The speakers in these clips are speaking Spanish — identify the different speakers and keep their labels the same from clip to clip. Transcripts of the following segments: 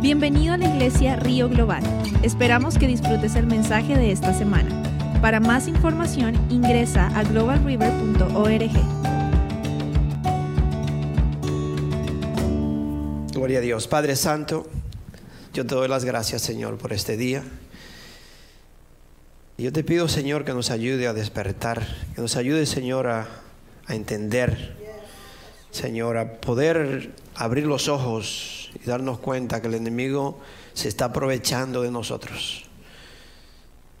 Speaker 1: Bienvenido a la iglesia Río Global. Esperamos que disfrutes el mensaje de esta semana. Para más información ingresa a globalriver.org.
Speaker 2: Gloria a Dios. Padre Santo, yo te doy las gracias, Señor, por este día. Yo te pido, Señor, que nos ayude a despertar, que nos ayude, Señor, a, a entender, Señor, a poder abrir los ojos y darnos cuenta que el enemigo se está aprovechando de nosotros.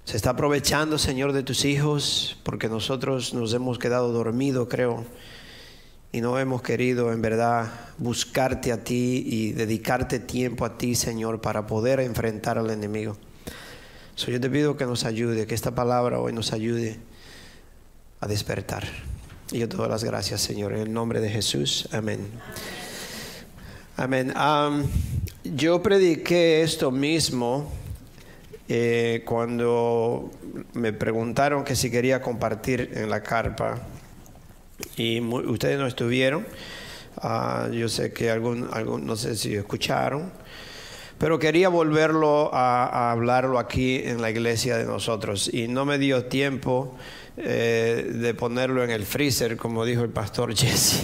Speaker 2: Se está aprovechando, Señor, de tus hijos, porque nosotros nos hemos quedado dormidos, creo, y no hemos querido en verdad buscarte a ti y dedicarte tiempo a ti, Señor, para poder enfrentar al enemigo. So, yo te pido que nos ayude, que esta palabra hoy nos ayude a despertar. Y yo te doy las gracias, Señor, en el nombre de Jesús. Amén. Amén. Um, yo prediqué esto mismo eh, cuando me preguntaron que si quería compartir en la carpa y muy, ustedes no estuvieron. Uh, yo sé que algún, algún, no sé si escucharon, pero quería volverlo a, a, hablarlo aquí en la iglesia de nosotros y no me dio tiempo eh, de ponerlo en el freezer, como dijo el pastor Jesse.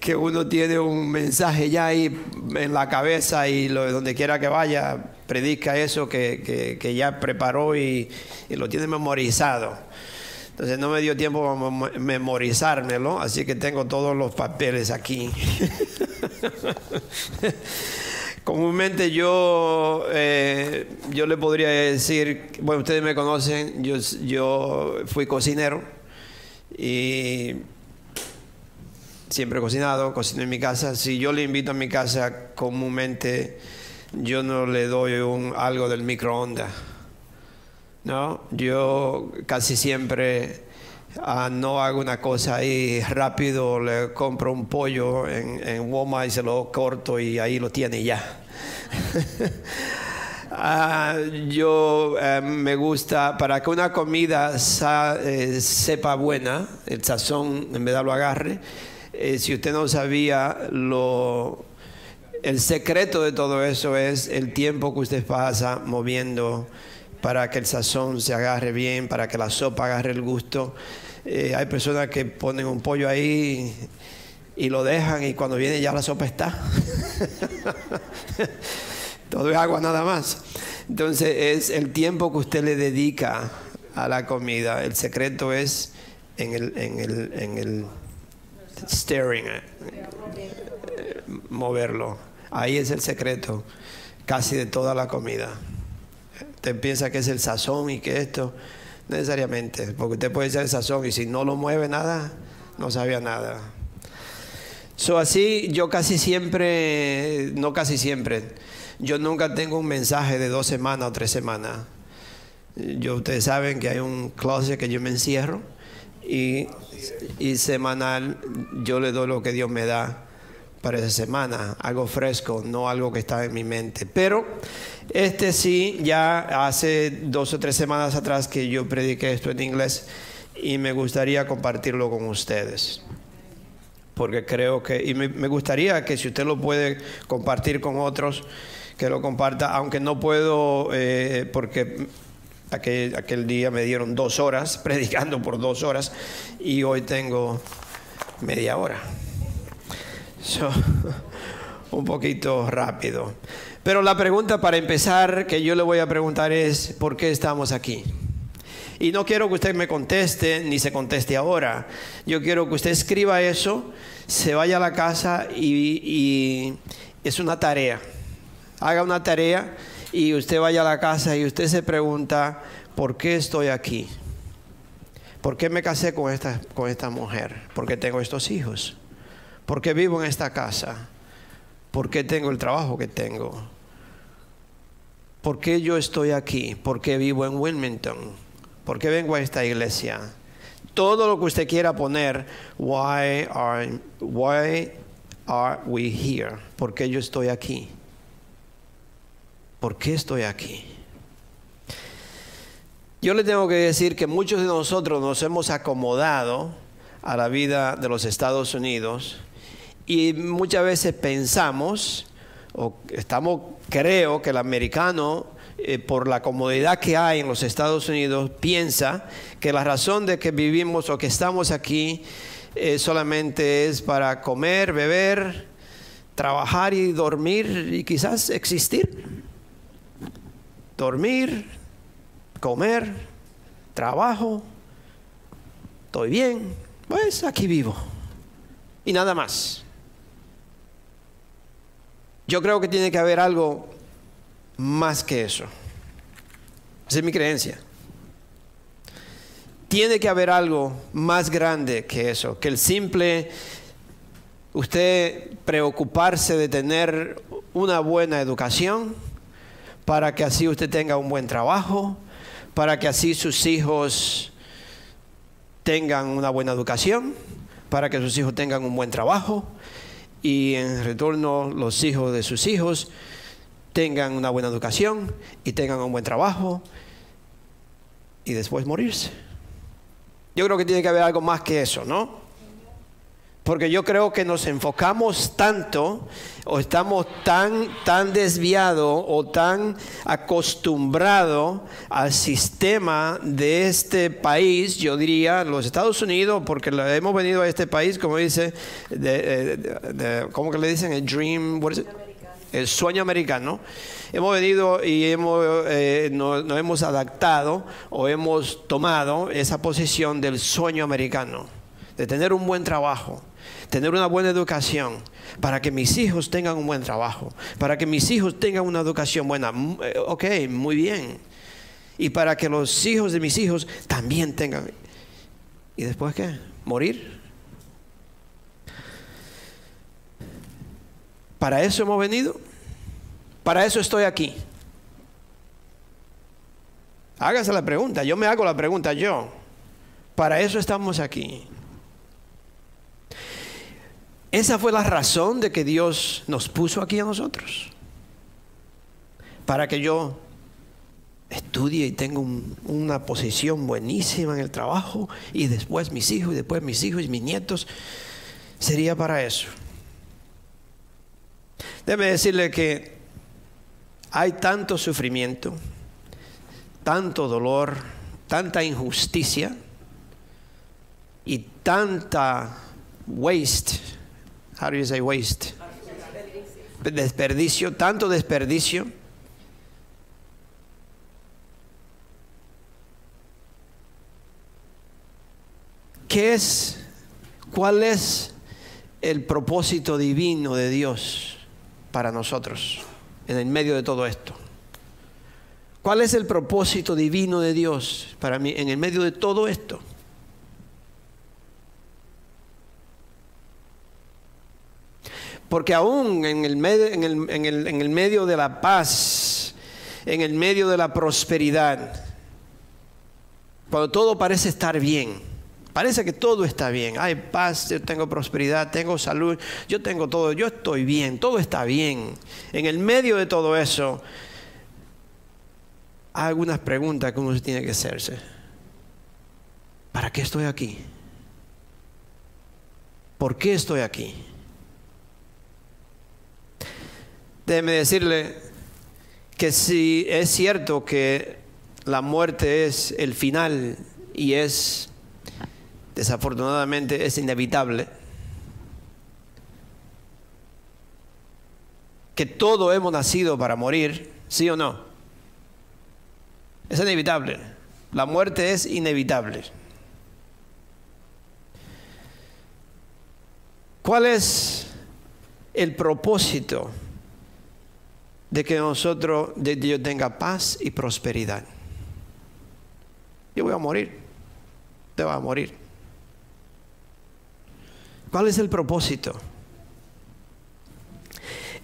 Speaker 2: Que uno tiene un mensaje ya ahí en la cabeza y lo, donde quiera que vaya, predica eso que, que, ya preparó y, y, lo tiene memorizado. Entonces no me dio tiempo a memorizármelo, así que tengo todos los papeles aquí. Comúnmente yo, eh, yo le podría decir, bueno, ustedes me conocen, yo, yo fui cocinero y siempre he cocinado, cocino en mi casa. Si yo le invito a mi casa, comúnmente yo no le doy un, algo del microondas. No, yo casi siempre uh, no hago una cosa ahí rápido, le compro un pollo en, en Walmart y se lo corto y ahí lo tiene ya. uh, yo uh, me gusta, para que una comida eh, sepa buena, el sazón en verdad lo agarre, eh, si usted no sabía, lo, el secreto de todo eso es el tiempo que usted pasa moviendo para que el sazón se agarre bien, para que la sopa agarre el gusto. Eh, hay personas que ponen un pollo ahí y lo dejan y cuando viene ya la sopa está. todo es agua nada más. Entonces es el tiempo que usted le dedica a la comida. El secreto es en el, en el, en el staring, moverlo. Ahí es el secreto casi de toda la comida. Usted piensa que es el sazón y que esto, necesariamente, porque usted puede ser el sazón y si no lo mueve nada, no sabía nada. So, así yo casi siempre, no casi siempre, yo nunca tengo un mensaje de dos semanas o tres semanas. Yo, ustedes saben que hay un closet que yo me encierro y, y semanal yo le doy lo que Dios me da para esa semana, algo fresco, no algo que está en mi mente. Pero este sí, ya hace dos o tres semanas atrás que yo prediqué esto en inglés y me gustaría compartirlo con ustedes. Porque creo que, y me, me gustaría que si usted lo puede compartir con otros, que lo comparta, aunque no puedo, eh, porque aquel, aquel día me dieron dos horas, predicando por dos horas, y hoy tengo media hora. So, un poquito rápido. Pero la pregunta para empezar que yo le voy a preguntar es, ¿por qué estamos aquí? Y no quiero que usted me conteste, ni se conteste ahora. Yo quiero que usted escriba eso, se vaya a la casa y, y es una tarea. Haga una tarea y usted vaya a la casa y usted se pregunta, ¿por qué estoy aquí? ¿Por qué me casé con esta, con esta mujer? ¿Por qué tengo estos hijos? ¿Por qué vivo en esta casa? ¿Por qué tengo el trabajo que tengo? ¿Por qué yo estoy aquí? ¿Por qué vivo en Wilmington? ¿Por qué vengo a esta iglesia? Todo lo que usted quiera poner, why are, why are we here? ¿Por qué yo estoy aquí? ¿Por qué estoy aquí? Yo le tengo que decir que muchos de nosotros nos hemos acomodado a la vida de los Estados Unidos Y muchas veces pensamos, o estamos, creo que el americano, eh, por la comodidad que hay en los Estados Unidos, piensa que la razón de que vivimos o que estamos aquí eh, solamente es para comer, beber, trabajar y dormir y quizás existir. Dormir, comer, trabajo, estoy bien, pues aquí vivo. Y nada más. Yo creo que tiene que haber algo más que eso. Esa es mi creencia. Tiene que haber algo más grande que eso, que el simple usted preocuparse de tener una buena educación para que así usted tenga un buen trabajo, para que así sus hijos tengan una buena educación, para que sus hijos tengan un buen trabajo, y en retorno los hijos de sus hijos tengan una buena educación y tengan un buen trabajo y después morirse. Yo creo que tiene que haber algo más que eso, ¿no? Porque yo creo que nos enfocamos tanto o estamos tan, tan desviados o tan acostumbrados al sistema de este país, yo diría los Estados Unidos, porque hemos venido a este país, como dice, de, ¿cómo que le dicen? El dream, el sueño americano. Hemos venido y hemos, eh, nos hemos adaptado o hemos tomado esa posición del sueño americano, de tener un buen trabajo tener una buena educación, para que mis hijos tengan un buen trabajo, para que mis hijos tengan una educación buena. Eh, ok, muy bien. Y para que los hijos de mis hijos también tengan. ¿Y después qué? ¿Morir? ¿Para eso hemos venido? ¿Para eso estoy aquí? Hágase la pregunta, yo me hago la pregunta yo. Para eso estamos aquí. Esa fue la razón de que Dios nos puso aquí a nosotros. Para que yo estudie y tenga una posición buenísima en el trabajo y después mis hijos y después mis hijos y mis nietos. Sería para eso. Déjeme decirle que hay tanto sufrimiento, tanto dolor, tanta injusticia y tanta waste how do you say waste? Desperdicio, tanto desperdicio. ¿Qué es, cuál es el propósito divino de Dios para nosotros en el medio de todo esto? ¿Cuál es el propósito divino de Dios para mí en el medio de todo esto? Porque aún en el, medio, de la paz, en el medio de la prosperidad, cuando todo parece estar bien, parece que todo está bien, hay paz, yo tengo prosperidad, tengo salud, yo tengo todo, yo estoy bien, todo está bien. En el medio de todo eso, hay algunas preguntas que uno tiene que hacerse. ¿Para qué estoy aquí? ¿Por qué estoy aquí? Déjeme decirle que si es cierto que la muerte es el final y es, desafortunadamente, es inevitable, que todo hemos nacido para morir, ¿sí o no? Es inevitable. La muerte es inevitable. ¿Cuál es el propósito de que nosotros, de Dios tenga paz y prosperidad. Yo voy a morir, te va a morir. ¿Cuál es el propósito?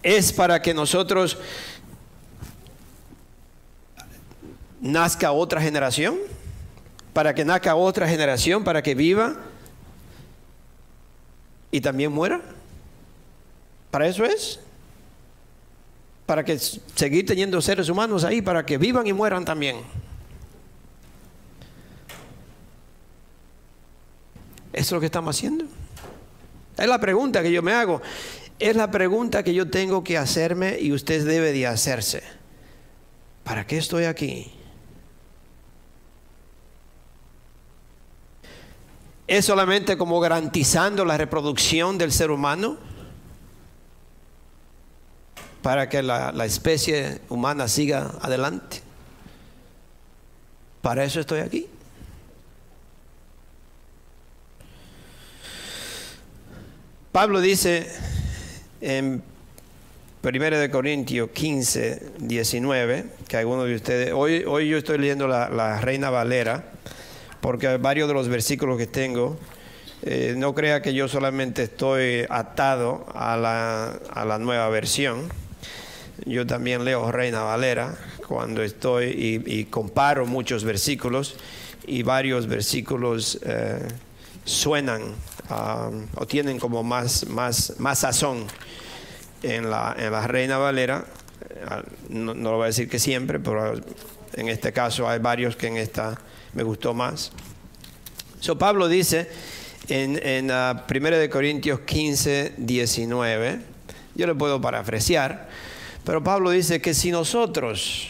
Speaker 2: Es para que nosotros nazca otra generación, para que nazca otra generación, para que viva y también muera. ¿Para eso es? Para que seguir teniendo seres humanos ahí, para que vivan y mueran también. Eso es lo que estamos haciendo. Es la pregunta que yo me hago. Es la pregunta que yo tengo que hacerme y usted debe de hacerse. ¿Para qué estoy aquí? ¿Es solamente como garantizando la reproducción del ser humano? Para que la, especie humana siga adelante. Para eso estoy aquí. Pablo dice en 1 de Corintios 15, 19, que algunos de ustedes, hoy, hoy yo estoy leyendo la, la Reina Valera, porque varios de los versículos que tengo, eh, no crea que yo solamente estoy atado a la, a la, nueva versión, yo también leo Reina Valera cuando estoy y, comparo muchos versículos y varios versículos eh, suenan um, o tienen como más, más, más sazón en la, en la Reina Valera. No, no, lo voy a decir que siempre, pero en este caso hay varios que en esta me gustó más. So, Pablo dice en, en uh, 1 de Corintios 15, 19, yo le puedo parafrasear, pero Pablo dice que si nosotros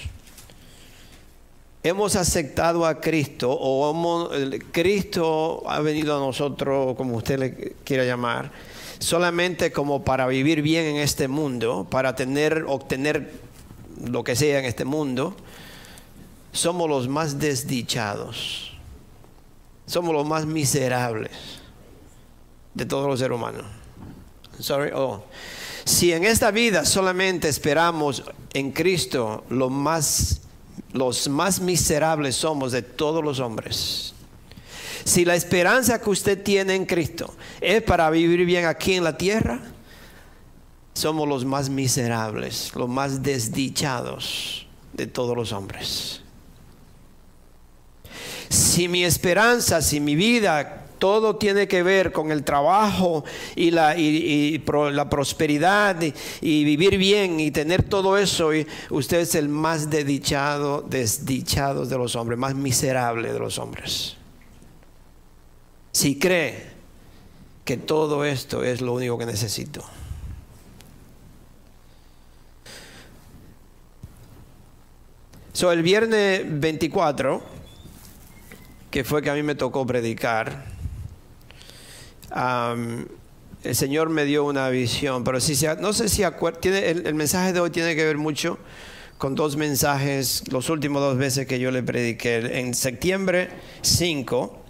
Speaker 2: hemos aceptado a Cristo o Cristo ha venido a nosotros, como usted le quiera llamar, solamente como para vivir bien en este mundo, para tener, obtener lo que sea en este mundo, somos los más desdichados, somos los más miserables de todos los seres humanos. Sorry, oh. Si en esta vida solamente esperamos en Cristo más, los más miserables somos de todos los hombres. Si la esperanza que usted tiene en Cristo es para vivir bien aquí en la tierra, somos los más miserables, los más desdichados de todos los hombres. Si mi esperanza, si mi vida, todo tiene que ver con el trabajo y la, y, la prosperidad y, vivir bien y tener todo eso, y usted es el más desdichado, desdichado de los hombres, más miserable de los hombres. Si cree que todo esto es lo único que necesito. El viernes 24, que fue que a mí me tocó predicar, el Señor me dio una visión, pero si no sé si el, mensaje de hoy tiene que ver mucho con dos mensajes, los últimos dos veces que yo le prediqué. En septiembre 5,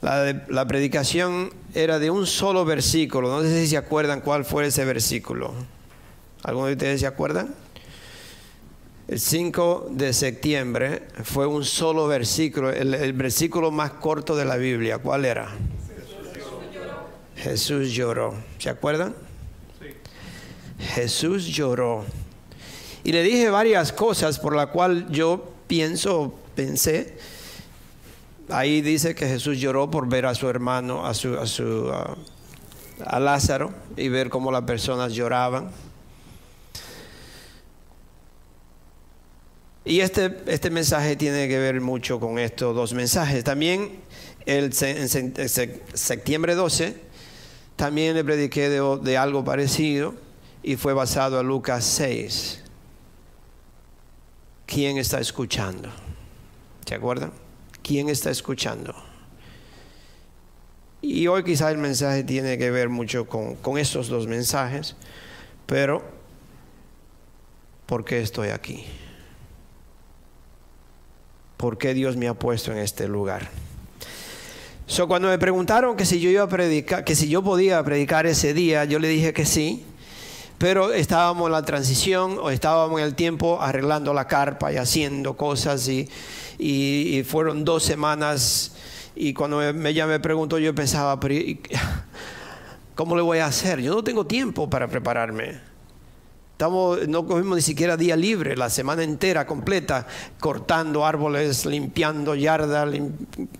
Speaker 2: la, predicación era de un solo versículo, no sé si se acuerdan cuál fue ese versículo. ¿Alguno de ustedes se acuerdan? El 5 de septiembre fue un solo versículo, el, versículo más corto de la Biblia. ¿Cuál era? Jesús lloró. ¿Se acuerdan? Sí. Jesús lloró. Y le dije varias cosas por la cual yo pienso, pensé. Ahí dice que Jesús lloró por ver a su hermano, a su, a, su, a Lázaro y ver cómo las personas lloraban. Y este, este mensaje tiene que ver mucho con estos dos mensajes. También el, en septiembre 12, también le prediqué de, algo parecido y fue basado en Lucas 6. ¿Quién está escuchando? ¿Se acuerdan? ¿Quién está escuchando? Y hoy quizá el mensaje tiene que ver mucho con, con estos dos mensajes, pero ¿por qué estoy aquí? por qué Dios me ha puesto en este lugar. So, cuando me preguntaron que si yo iba a predicar, que si yo podía predicar ese día, yo le dije que sí, pero estábamos en la transición o estábamos en el tiempo arreglando la carpa y haciendo cosas y, y, fueron dos semanas y cuando ella me preguntó yo pensaba, ¿cómo le voy a hacer? Yo no tengo tiempo para prepararme. Estamos, no cogimos ni siquiera día libre, la semana entera completa, cortando árboles, limpiando yardas,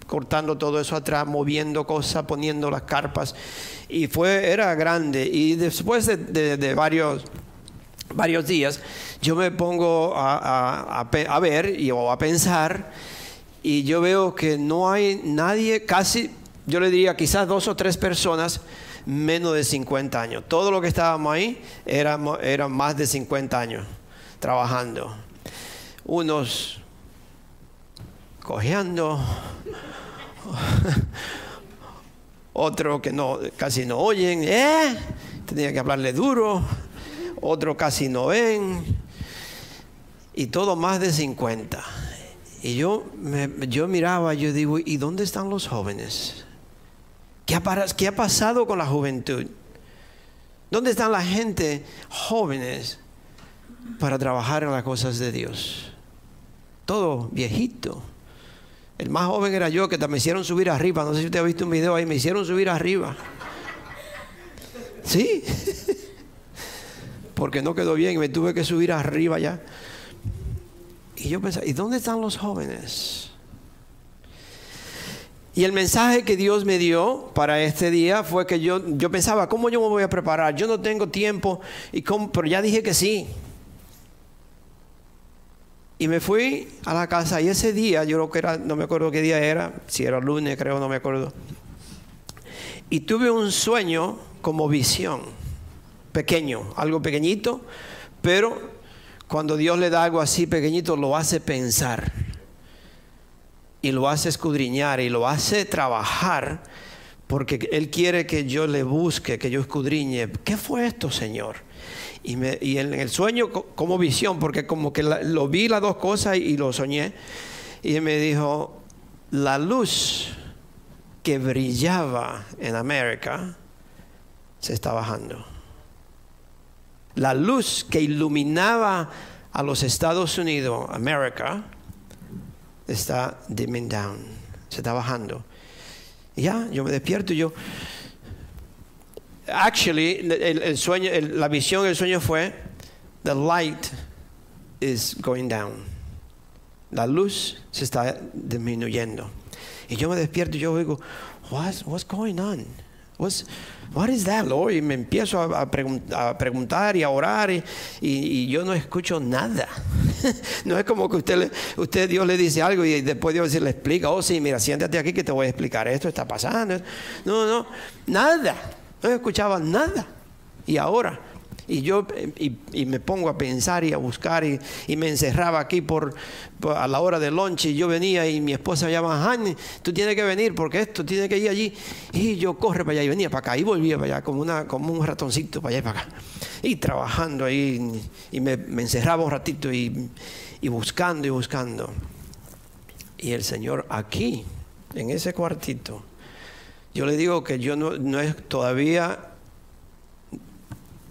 Speaker 2: cortando todo eso atrás, moviendo cosas, poniendo las carpas. Y fue, era grande. Y después de, varios, varios días, yo me pongo a, a ver y, o a pensar, y yo veo que no hay nadie, casi, yo le diría quizás dos o tres personas menos de 50 años. Todo lo que estábamos ahí éramos, eran más de 50 años trabajando. Unos cojeando, otros que no, casi no oyen, ¿eh? tenía que hablarle duro, otros casi no ven, y todo más de 50. Y yo, yo miraba, yo digo, ¿y dónde están los jóvenes? ¿Qué ha, ¿Qué ha pasado con la juventud? ¿Dónde están la gente jóvenes para trabajar en las cosas de Dios? Todo viejito. El más joven era yo, que me hicieron subir arriba. No sé si usted ha visto un video ahí, me hicieron subir arriba. Sí. Porque no quedó bien, me tuve que subir arriba ya. Y yo pensaba, ¿y dónde están los jóvenes? Y el mensaje que Dios me dio para este día fue que yo, yo pensaba, ¿cómo yo me voy a preparar? Yo no tengo tiempo, y pero ya dije que sí. Y me fui a la casa y ese día, yo creo que era, no me acuerdo qué día era, si era lunes creo, no me acuerdo. Y tuve un sueño como visión, pequeño, algo pequeñito, pero cuando Dios le da algo así pequeñito, lo hace pensar y lo hace escudriñar y lo hace trabajar porque Él quiere que yo le busque, que yo escudriñe. ¿Qué fue esto, Señor? Y, me, y en el sueño como visión, porque como que lo vi las dos cosas y, lo soñé, y me dijo, la luz que brillaba en América se está bajando la luz que iluminaba a los Estados Unidos, América, está dimming down, se está bajando. Y ya, yo me despierto y yo. Actually, el, sueño, la visión del sueño fue: the light is going down. La luz se está disminuyendo. Y yo me despierto y yo digo, what's, what's going on? What's, What is that, Lord? Y me empiezo a, preguntar y a orar y, yo no escucho nada. no es como que usted, usted, Dios le dice algo y después Dios le explica, oh sí, mira, siéntate aquí que te voy a explicar, esto está pasando. No, no, nada. No escuchaba nada. Y ahora y yo y, me pongo a pensar y a buscar y, me encerraba aquí por, a la hora del lunch y yo venía y mi esposa me llamaba, tú tienes que venir porque esto tiene que ir allí. Y yo corre para allá y venía para acá y volvía para allá como, una, como un ratoncito para allá y para acá. Y trabajando ahí y me, encerraba un ratito y, buscando y buscando. Y el Señor aquí, en ese cuartito, yo le digo que yo no, no es todavía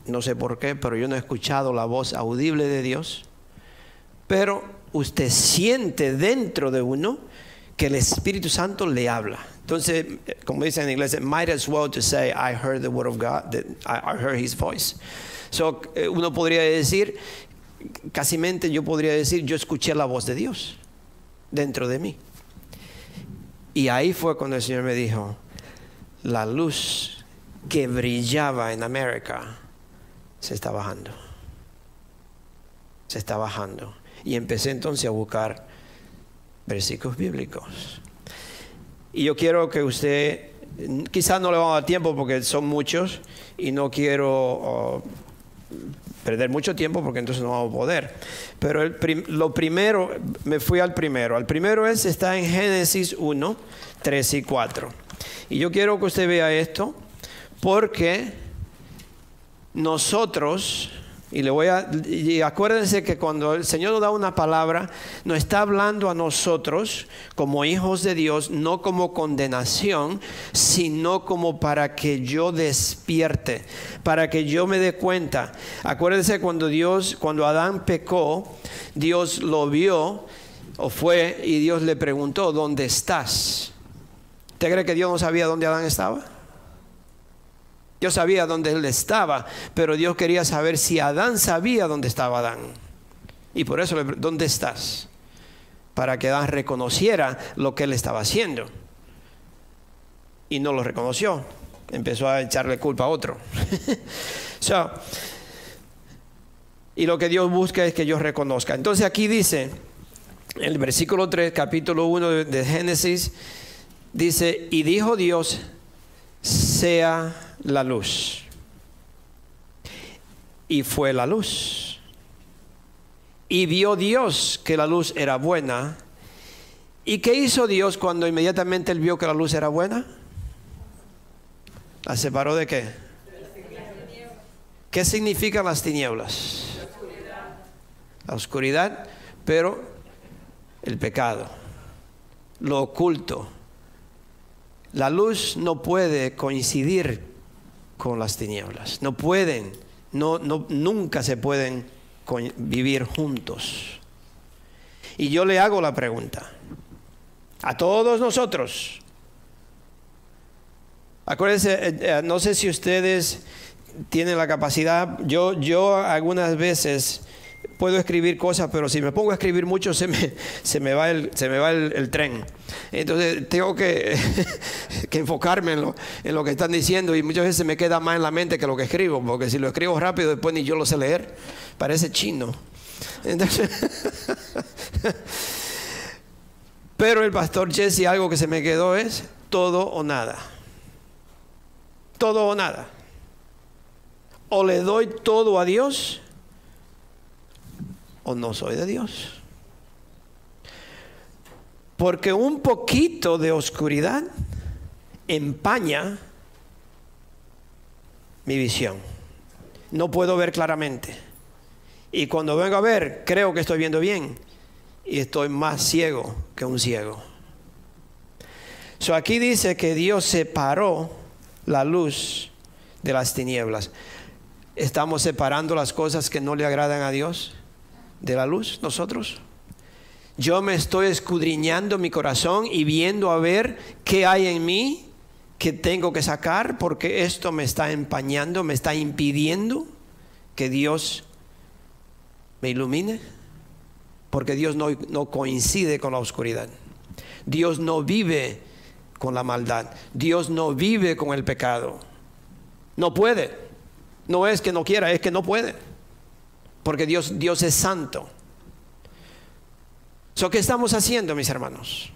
Speaker 2: no sé por qué, pero yo no he escuchado la voz audible de Dios. Pero usted siente dentro de uno que el Espíritu Santo le habla. Entonces, como dice en inglés, might as well to say, I heard the word of God, I heard his voice. So, eh, uno podría decir, casi mente yo podría decir, yo escuché la voz de Dios dentro de mí. Y ahí fue cuando el Señor me dijo, la luz que brillaba en América se está bajando. Se está bajando. Y empecé entonces a buscar versículos bíblicos. Y yo quiero que usted, quizás no le va a dar tiempo porque son muchos y no quiero oh, perder mucho tiempo porque entonces no vamos a poder. Pero lo primero, me fui al primero. Al primero es, está en Génesis 1, 3 y 4. Y yo quiero que usted vea esto porque nosotros, y le voy a, acuérdense que cuando el Señor nos da una palabra, nos está hablando a nosotros como hijos de Dios, no como condenación, sino como para que yo despierte, para que yo me dé cuenta. Acuérdense cuando Dios, cuando Adán pecó, Dios lo vio o fue y Dios le preguntó, ¿dónde estás? ¿Usted cree que Dios no sabía dónde Adán estaba? Dios sabía dónde él estaba, pero Dios quería saber si Adán sabía dónde estaba Adán. Y por eso, ¿dónde estás? Para que Adán reconociera lo que él estaba haciendo. Y no lo reconoció. Empezó a echarle culpa a otro. y lo que Dios busca es que yo reconozca. Entonces aquí dice, en el versículo 3, capítulo 1 de Génesis, dice, y dijo Dios, sea la luz. Y fue la luz. Y vio Dios que la luz era buena. ¿Y qué hizo Dios cuando inmediatamente él vio que la luz era buena? ¿La separó de qué? ¿Qué significan las tinieblas? La oscuridad, pero el pecado, lo oculto. La luz no puede coincidir con las tinieblas, no pueden, no, no, nunca se pueden vivir juntos. Y yo le hago la pregunta a todos nosotros. Acuérdense, eh, eh, no sé si ustedes tienen la capacidad, yo, yo algunas veces puedo escribir cosas, pero si me pongo a escribir mucho se me, se me va, el, se me va el, tren. Entonces tengo que, que enfocarme en lo, en lo, que están diciendo y muchas veces me queda más en la mente que lo que escribo, porque si lo escribo rápido después ni yo lo sé leer, parece chino. Entonces, pero el pastor Jesse algo que se me quedó es todo o nada. Todo o nada. O le doy todo a Dios o no soy de Dios. Porque un poquito de oscuridad empaña mi visión. No puedo ver claramente. Y cuando vengo a ver, creo que estoy viendo bien. Y estoy más ciego que un ciego. So aquí dice que Dios separó la luz de las tinieblas. ¿Estamos separando las cosas que no le agradan a Dios? De la luz nosotros. Yo me estoy escudriñando mi corazón y viendo a ver qué hay en mí que tengo que sacar porque esto me está empañando, me está impidiendo que Dios me ilumine. Porque Dios no, no coincide con la oscuridad. Dios no vive con la maldad. Dios no vive con el pecado. No puede. No es que no quiera, es que no puede porque Dios, Dios es santo. ¿So, ¿Qué estamos haciendo, mis hermanos?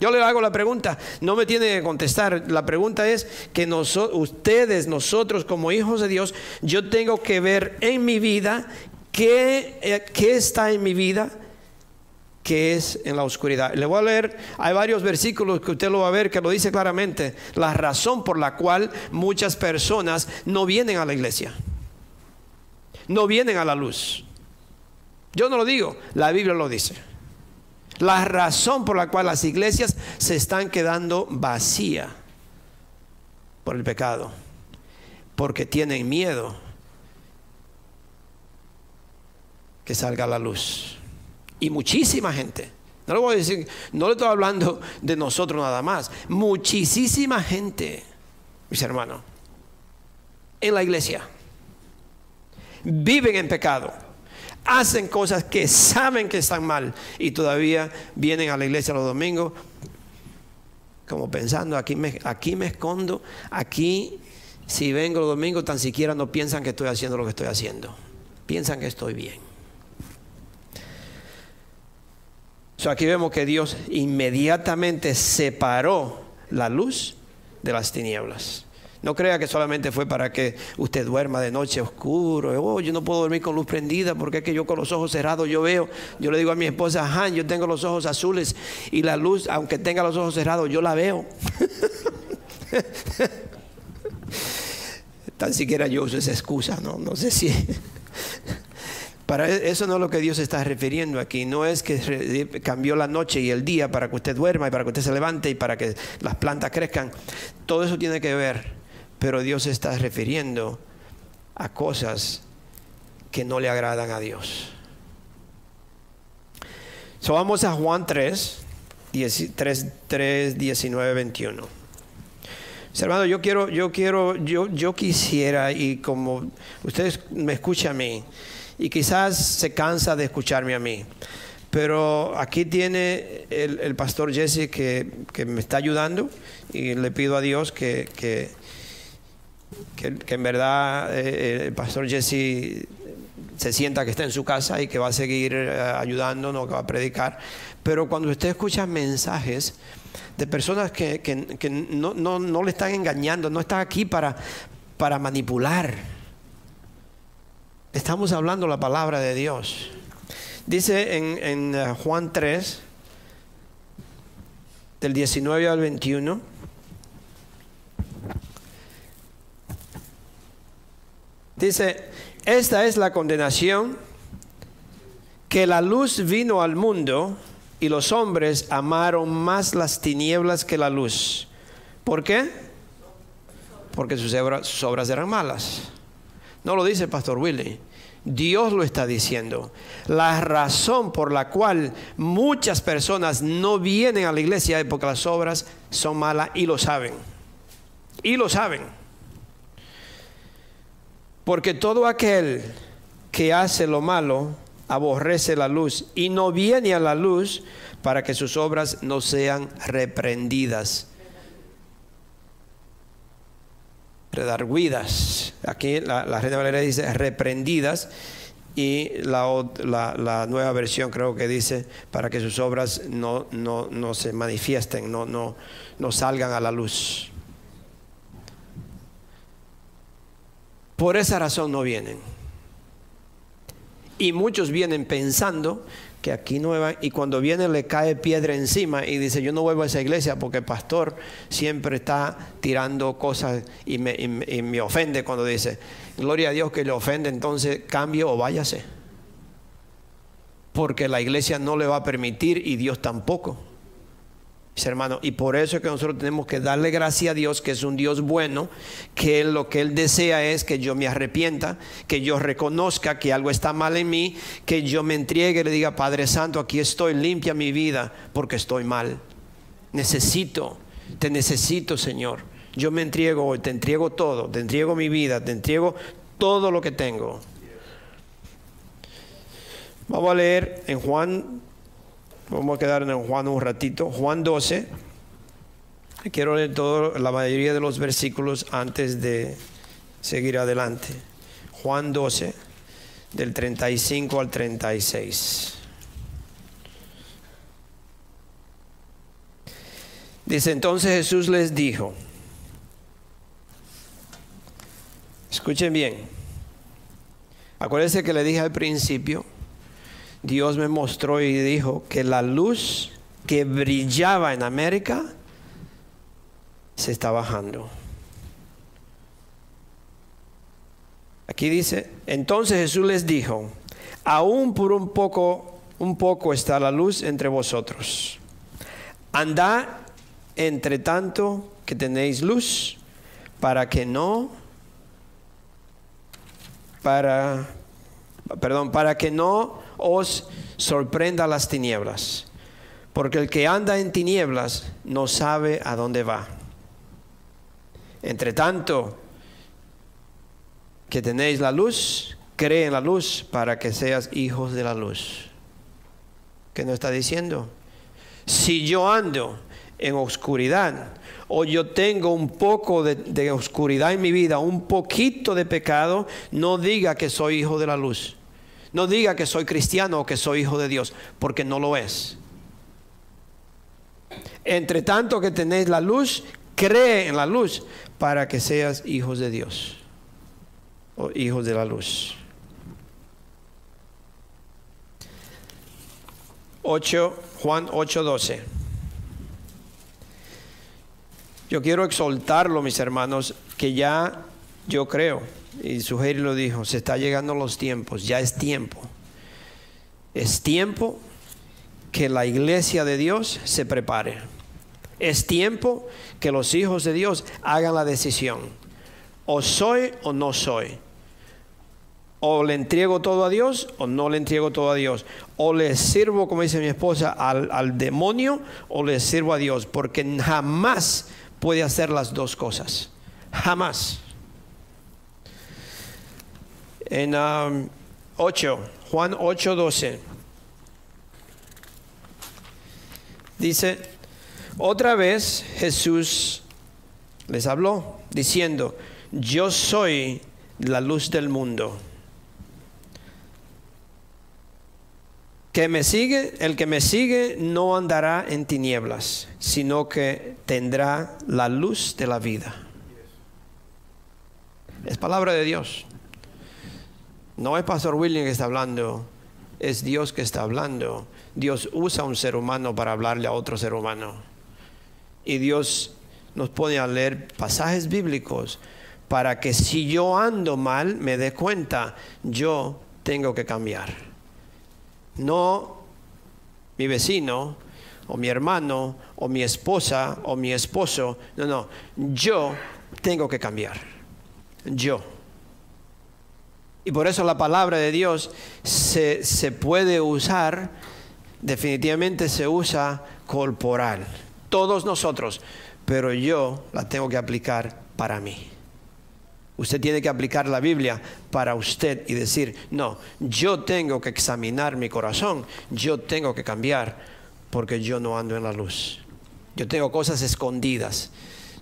Speaker 2: Yo le hago la pregunta, no me tiene que contestar. La pregunta es que ustedes, nosotros como hijos de Dios, yo tengo que ver en mi vida qué, eh, qué está en mi vida que es en la oscuridad. Le voy a leer, hay varios versículos que usted lo va a ver que lo dice claramente, la razón por la cual muchas personas no vienen a la iglesia no vienen a la luz. Yo no lo digo, la Biblia lo dice. La razón por la cual las iglesias se están quedando vacías por el pecado, porque tienen miedo que salga la luz. Y muchísima gente, no le voy a decir, no le estoy hablando de nosotros nada más, muchísima gente, mis hermanos, en la iglesia viven en pecado, hacen cosas que saben que están mal y todavía vienen a la iglesia los domingos como pensando, aquí me, aquí me escondo, aquí si vengo los domingos tan siquiera no piensan que estoy haciendo lo que estoy haciendo, piensan que estoy bien. aquí vemos que Dios inmediatamente separó la luz de las tinieblas. No crea que solamente fue para que usted duerma de noche oscuro. Oh, yo no puedo dormir con luz prendida porque es que yo con los ojos cerrados yo veo. Yo le digo a mi esposa, ajá, yo tengo los ojos azules y la luz, aunque tenga los ojos cerrados, yo la veo. Tan siquiera yo uso esa excusa, ¿no? No sé si... Para e, eso no es lo que Dios está refiriendo aquí. No es que cambió la noche y el día para que usted duerma y para que usted se levante y para que las plantas crezcan. Todo eso tiene que ver pero Dios está refiriendo a cosas que no le agradan a Dios. Vamos a Juan 3, 3, 19, 21. Hermano, yo quiero, yo quiero, yo, yo quisiera, y como ustedes me escuchan a mí, y quizás se cansa de escucharme a mí, pero aquí tiene el, pastor Jesse que, me está ayudando, y le pido a Dios que que, en verdad eh, el pastor Jesse se sienta que está en su casa y que va a seguir eh, ayudándonos, que va a predicar. Pero cuando usted escucha mensajes de personas que, no, le están engañando, no están aquí para, para manipular. Estamos hablando la palabra de Dios. Dice en, en eh, Juan 3, del 19 al 21. Dice, esta es la condenación, que la luz vino al mundo y los hombres amaron más las tinieblas que la luz. ¿Por qué? Porque sus obras, sus obras eran malas. No lo dice el pastor Willy. Dios lo está diciendo. La razón por la cual muchas personas no vienen a la iglesia es porque las obras son malas y lo saben. Y lo saben. Porque todo aquel que hace lo malo aborrece la luz y no viene a la luz para que sus obras no sean reprendidas. redarguidas. Aquí la, Reina Valera dice reprendidas y la, la, nueva versión creo que dice para que sus obras no, no, no se manifiesten, no, no, no salgan a la luz. Por esa razón no vienen. Y muchos vienen pensando que aquí no va, y cuando viene le cae piedra encima y dice, yo no vuelvo a esa iglesia porque el pastor siempre está tirando cosas y me, y me ofende cuando dice, gloria a Dios que le ofende, entonces cambio o váyase. Porque la iglesia no le va a permitir y Dios tampoco hermano, y por eso es que nosotros tenemos que darle gracias a Dios, que es un Dios bueno, que lo que Él desea es que yo me arrepienta, que yo reconozca que algo está mal en mí, que yo me entregue y le diga, Padre Santo, aquí estoy, limpia mi vida, porque estoy mal. Necesito, te necesito, Señor. Yo me entrego hoy, te entrego todo, te entrego mi vida, te entrego todo lo que tengo. Vamos a leer en Juan Vamos a quedar en Juan un ratito. Juan 12. Quiero leer todo, la mayoría de los versículos antes de seguir adelante. Juan 12, del 35 al 36. Dice entonces Jesús les dijo, escuchen bien, acuérdense que le dije al principio, Dios me mostró y dijo que la luz que brillaba en América se está bajando. Aquí dice, entonces Jesús les dijo, aún por un poco, un poco está la luz entre vosotros. Andad entre tanto que tenéis luz, para que no, para, perdón, para que no os sorprenda las tinieblas, porque el que anda en tinieblas no sabe a dónde va. Entre tanto que tenéis la luz, cree en la luz para que seas hijos de la luz. ¿Qué nos está diciendo? Si yo ando en oscuridad o yo tengo un poco de, de, oscuridad en mi vida, un poquito de pecado, no diga que soy hijo de la luz. No diga que soy cristiano o que soy hijo de Dios, porque no lo es. Entre tanto que tenéis la luz, cree en la luz para que seas hijos de Dios o hijos de la luz. 8, Juan 8:12. Yo quiero exaltarlo, mis hermanos, que ya yo creo y Sugeri lo dijo, se está llegando los tiempos, ya es tiempo. Es tiempo que la iglesia de Dios se prepare. Es tiempo que los hijos de Dios hagan la decisión. O soy o no soy. O le entrego todo a Dios o no le entrego todo a Dios. O le sirvo, como dice mi esposa, al, al demonio o le sirvo a Dios. Porque jamás puede hacer las dos cosas. Jamás en 8, um, Juan 8, 12. Dice, otra vez Jesús les habló diciendo, yo soy la luz del mundo. Que me sigue, el que me sigue no andará en tinieblas, sino que tendrá la luz de la vida. Es palabra de Dios. No es Pastor William que está hablando, es Dios que está hablando. Dios usa un ser humano para hablarle a otro ser humano. Y Dios nos pone a leer pasajes bíblicos para que si yo ando mal me dé cuenta, yo tengo que cambiar. No mi vecino o mi hermano o mi esposa o mi esposo, no, no, yo tengo que cambiar. Yo. Y por eso la palabra de Dios se, se puede usar, definitivamente se usa corporal. Todos nosotros, pero yo la tengo que aplicar para mí. Usted tiene que aplicar la Biblia para usted y decir, no, yo tengo que examinar mi corazón, yo tengo que cambiar porque yo no ando en la luz. Yo tengo cosas escondidas.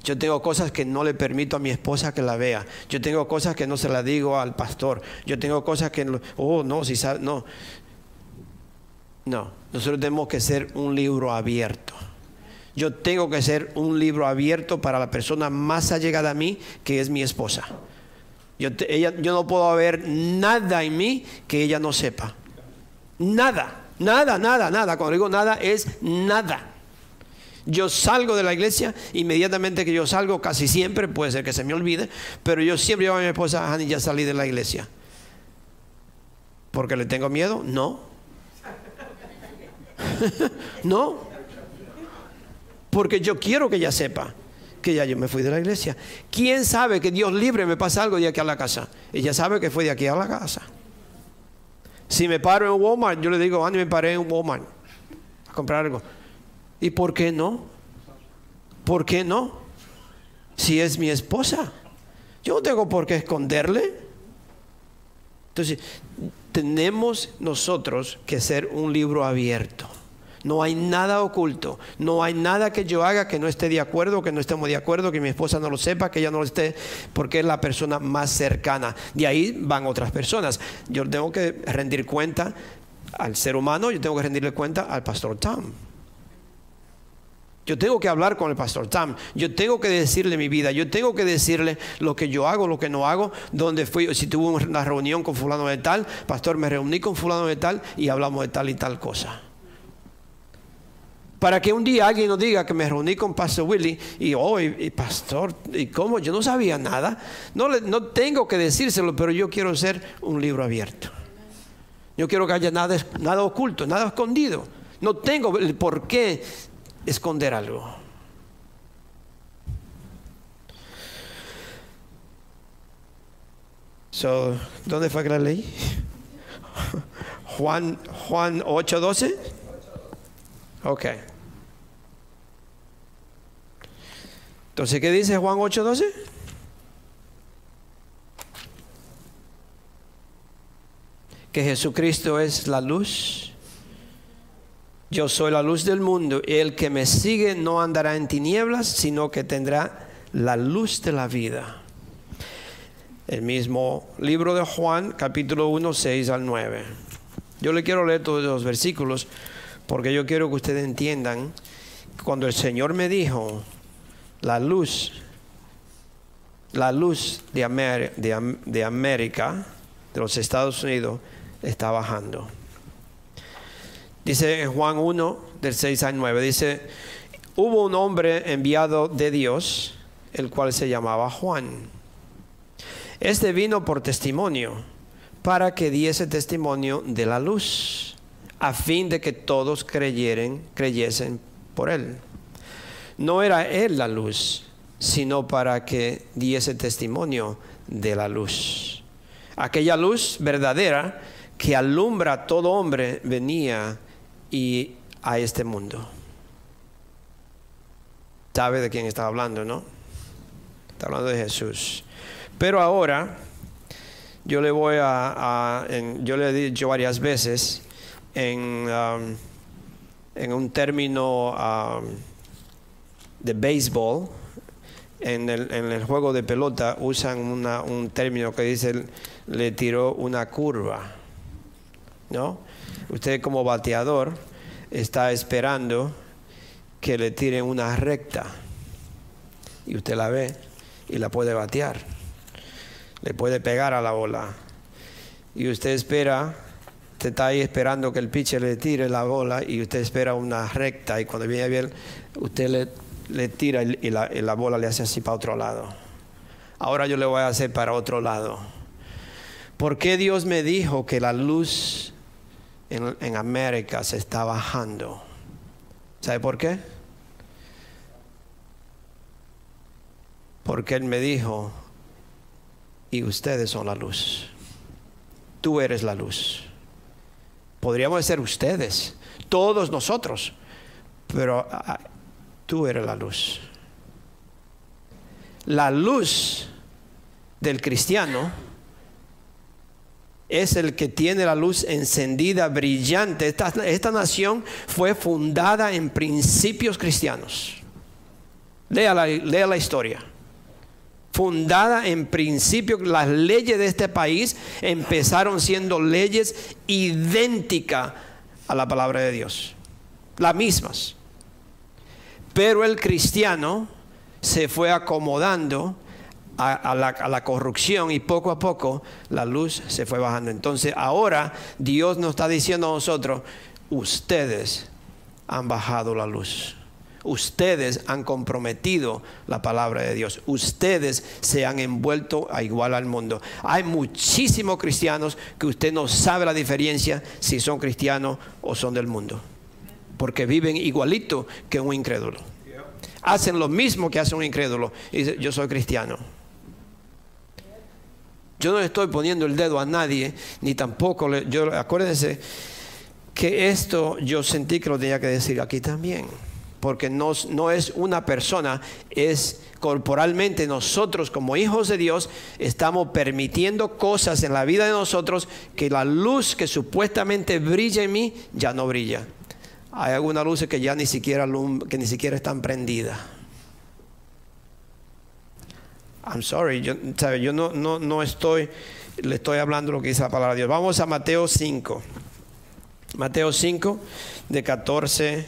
Speaker 2: Yo tengo cosas que no le permito a mi esposa que la vea. Yo tengo cosas que no se las digo al pastor. Yo tengo cosas que, oh, no, si sabe, no. No, nosotros tenemos que ser un libro abierto. Yo tengo que ser un libro abierto para la persona más allegada a mí, que es mi esposa. Yo, ella, yo no puedo ver nada en mí que ella no sepa. Nada, nada, nada, nada. Cuando digo nada es nada. Yo salgo de la iglesia, inmediatamente que yo salgo, casi siempre, puede ser que se me olvide, pero yo siempre llevo a mi esposa, Hani, ya salí de la iglesia. ¿Porque le tengo miedo? No. no. Porque yo quiero que ella sepa que ya yo me fui de la iglesia. ¿Quién sabe que Dios libre me pasa algo de aquí a la casa? Ella sabe que fue de aquí a la casa. Si me paro en Walmart, yo le digo, Andy, me paré en Walmart a comprar algo. ¿Y por qué no? ¿Por qué no? Si es mi esposa. Yo no tengo por qué esconderle. Entonces, tenemos nosotros que ser un libro abierto. No hay nada oculto. No hay nada que yo haga que no esté de acuerdo, que no estemos de acuerdo, que mi esposa no lo sepa, que ella no lo esté, porque es la persona más cercana. De ahí van otras personas. Yo tengo que rendir cuenta al ser humano, yo tengo que rendirle cuenta al pastor Tom. Yo tengo que hablar con el pastor Tom. Yo tengo que decirle mi vida. Yo tengo que decirle lo que yo hago, lo que no hago. Donde fui, si tuve una reunión con fulano de tal, pastor, me reuní con fulano de tal y hablamos de tal y tal cosa. Para que un día alguien nos diga que me reuní con Pastor Willy y, oh, y, pastor, ¿y cómo? Yo no sabía nada. No, no tengo que decírselo, pero yo quiero ser un libro abierto. Yo quiero que haya nada, nada oculto, nada escondido. No tengo por qué esconder algo. So, ¿Dónde fue que la leí? Juan, Juan 8:12. Ok. Entonces, ¿qué dice Juan 8:12? Que Jesucristo es la luz. Yo soy la luz del mundo. Y el que me sigue no andará en tinieblas, sino que tendrá la luz de la vida. El mismo libro de Juan, capítulo 1, 6 al 9. Yo le quiero leer todos los versículos porque yo quiero que ustedes entiendan cuando el Señor me dijo, la luz, la luz de, de, América, de los Estados Unidos, está bajando. Dice Juan 1, del 6 al 9, dice, hubo un hombre enviado de Dios, el cual se llamaba Juan. Este vino por testimonio, para que diese testimonio de la luz, a fin de que todos creyeren, creyesen por él no era Él la luz, sino para que diese testimonio de la luz. Aquella luz verdadera que alumbra a todo hombre venía y a este mundo. ¿Sabe de quién está hablando, no? Está hablando de Jesús. Pero ahora, yo le voy a, yo le he dicho varias veces en, um, en un término um, de béisbol, en el, juego de pelota usan un término que dice le tiró una curva. ¿No? Usted como bateador está esperando que le tiren una recta y usted la ve y la puede batear. le puede pegar a la bola. Y usted espera, usted está ahí esperando que el pitcher le tire la bola y usted espera una recta y cuando viene bien, usted le, le tira y la, y la bola le hace así para otro lado. Ahora yo le voy a hacer para otro lado. ¿Por qué Dios me dijo que la luz en, América se está bajando? ¿Sabe por qué? Porque Él me dijo, y ustedes son la luz. Tú eres la luz. Podríamos ser ustedes, todos nosotros, pero ah, tú eres la luz. La luz del cristiano es el que tiene la luz encendida, brillante. Esta, nación fue fundada en principios cristianos. Lea la, lea la historia. Fundada en principio, las leyes de este país empezaron siendo leyes idénticas a la palabra de Dios. Las mismas. Pero el cristiano se fue acomodando a, la, corrupción y poco a poco la luz se fue bajando. Entonces ahora Dios nos está diciendo a nosotros, ustedes han bajado la luz. Ustedes han comprometido la palabra de Dios. Ustedes se han envuelto a igual al mundo. Hay muchísimos cristianos que usted no sabe la diferencia si son cristianos o son del mundo. Porque viven igualito que un incrédulo. Hacen lo mismo que hace un incrédulo. Y dice, yo soy cristiano. Yo no estoy poniendo el dedo a nadie, ni tampoco, le, yo, acuérdense que esto yo sentí que lo tenía que decir aquí también, porque no, no es una persona, es corporalmente nosotros como hijos de Dios estamos permitiendo cosas en la vida de nosotros que la luz que supuestamente brilla en mí ya no brilla. Hay algunas luces que ya ni siquiera, que ni siquiera están prendidas. I'm sorry, yo, ¿sabe? yo no, no, no estoy, le estoy hablando lo que dice la palabra de Dios. Vamos a Mateo 5. Mateo 5, de 14.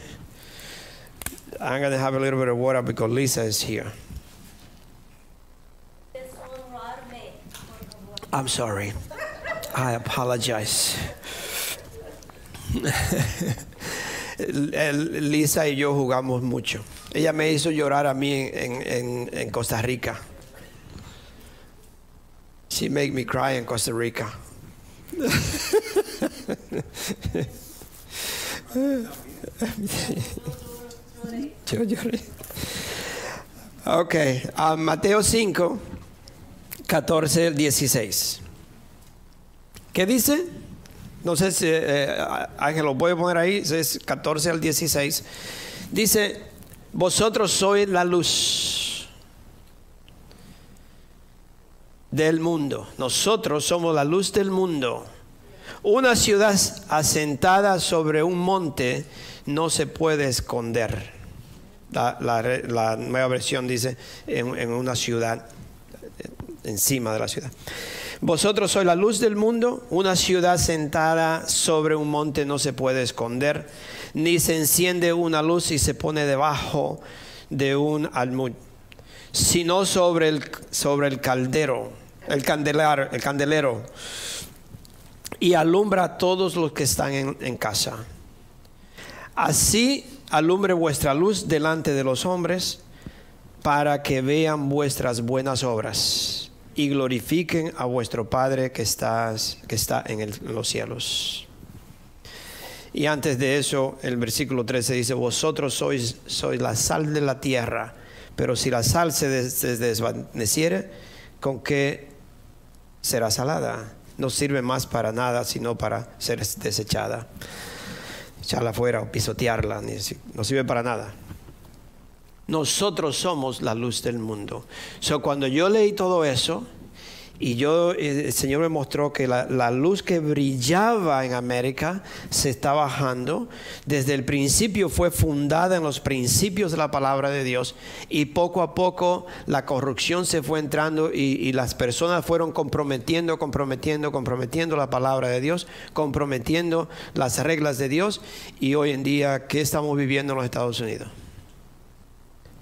Speaker 2: I'm going to have a little bit of water because Lisa is here. I'm sorry. I apologize. Lisa y yo jugamos mucho. Ella me hizo llorar a mí en, en, en Costa Rica. She made me cry in Costa Rica. Yo lloré. Ok, Mateo 5, 14, 16. ¿Qué dice? No sé si eh, Ángel lo voy a poner ahí, es 14 al 16. Dice, vosotros sois la luz del mundo. Nosotros somos la luz del mundo. Una ciudad asentada sobre un monte no se puede esconder. La, nueva versión dice en, en, una ciudad, encima de la ciudad. Vosotros sois la luz del mundo. Una ciudad sentada sobre un monte no se puede esconder, ni se enciende una luz y se pone debajo de un almud, sino sobre el, sobre el caldero, el candelar, el candelero, y alumbra a todos los que están en, en casa. Así alumbre vuestra luz delante de los hombres, para que vean vuestras buenas obras y glorifiquen a vuestro Padre que, que está en, en, los cielos. Y antes de eso, el versículo 13 dice, vosotros sois, sois la sal de la tierra, pero si la sal se, des, se desvaneciere, ¿con qué será salada? No sirve más para nada, sino para ser desechada. Echarla afuera o pisotearla, no sirve para nada. Nosotros somos la luz del mundo. So, cuando yo leí todo eso, y yo, el Señor me mostró que la, luz que brillaba en América se está bajando. Desde el principio fue fundada en los principios de la palabra de Dios y poco a poco la corrupción se fue entrando y las personas fueron comprometiendo, comprometiendo, comprometiendo la palabra de Dios, comprometiendo las reglas de Dios y hoy en día, ¿qué estamos viviendo en los Estados Unidos?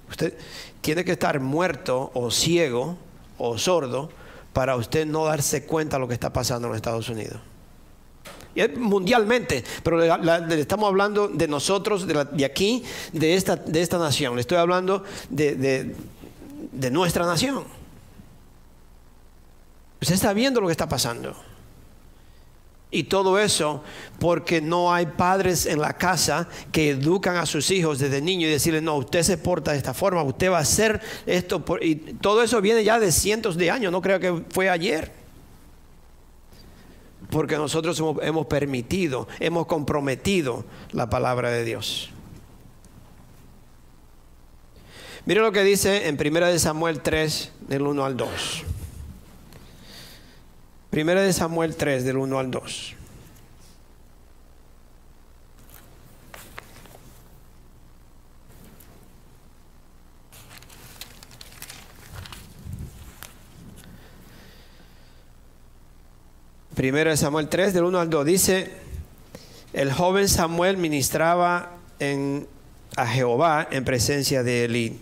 Speaker 2: Usted tiene que estar muerto o ciego o sordo para usted no darse cuenta de lo que está pasando en los Estados Unidos. Y es mundialmente, pero le, estamos hablando de nosotros, de aquí, de esta, de esta nación. Le estoy hablando de, de- de nuestra nación. Usted está viendo lo que está pasando. Y todo eso porque no hay padres en la casa que educan a sus hijos desde niños y decirles, no, usted se porta de esta forma, usted va a hacer esto. por-". Y todo eso viene ya de cientos de años, no creo que fue ayer. Porque nosotros hemos, hemos permitido, hemos comprometido la palabra de Dios. Mire lo que dice en 1 de Samuel 3, del 1 al 2. Primera de Samuel 3, del 1 al 2. Primera de Samuel 3, del 1 al 2. Dice, el joven Samuel ministraba en, a Jehová en presencia de Elí.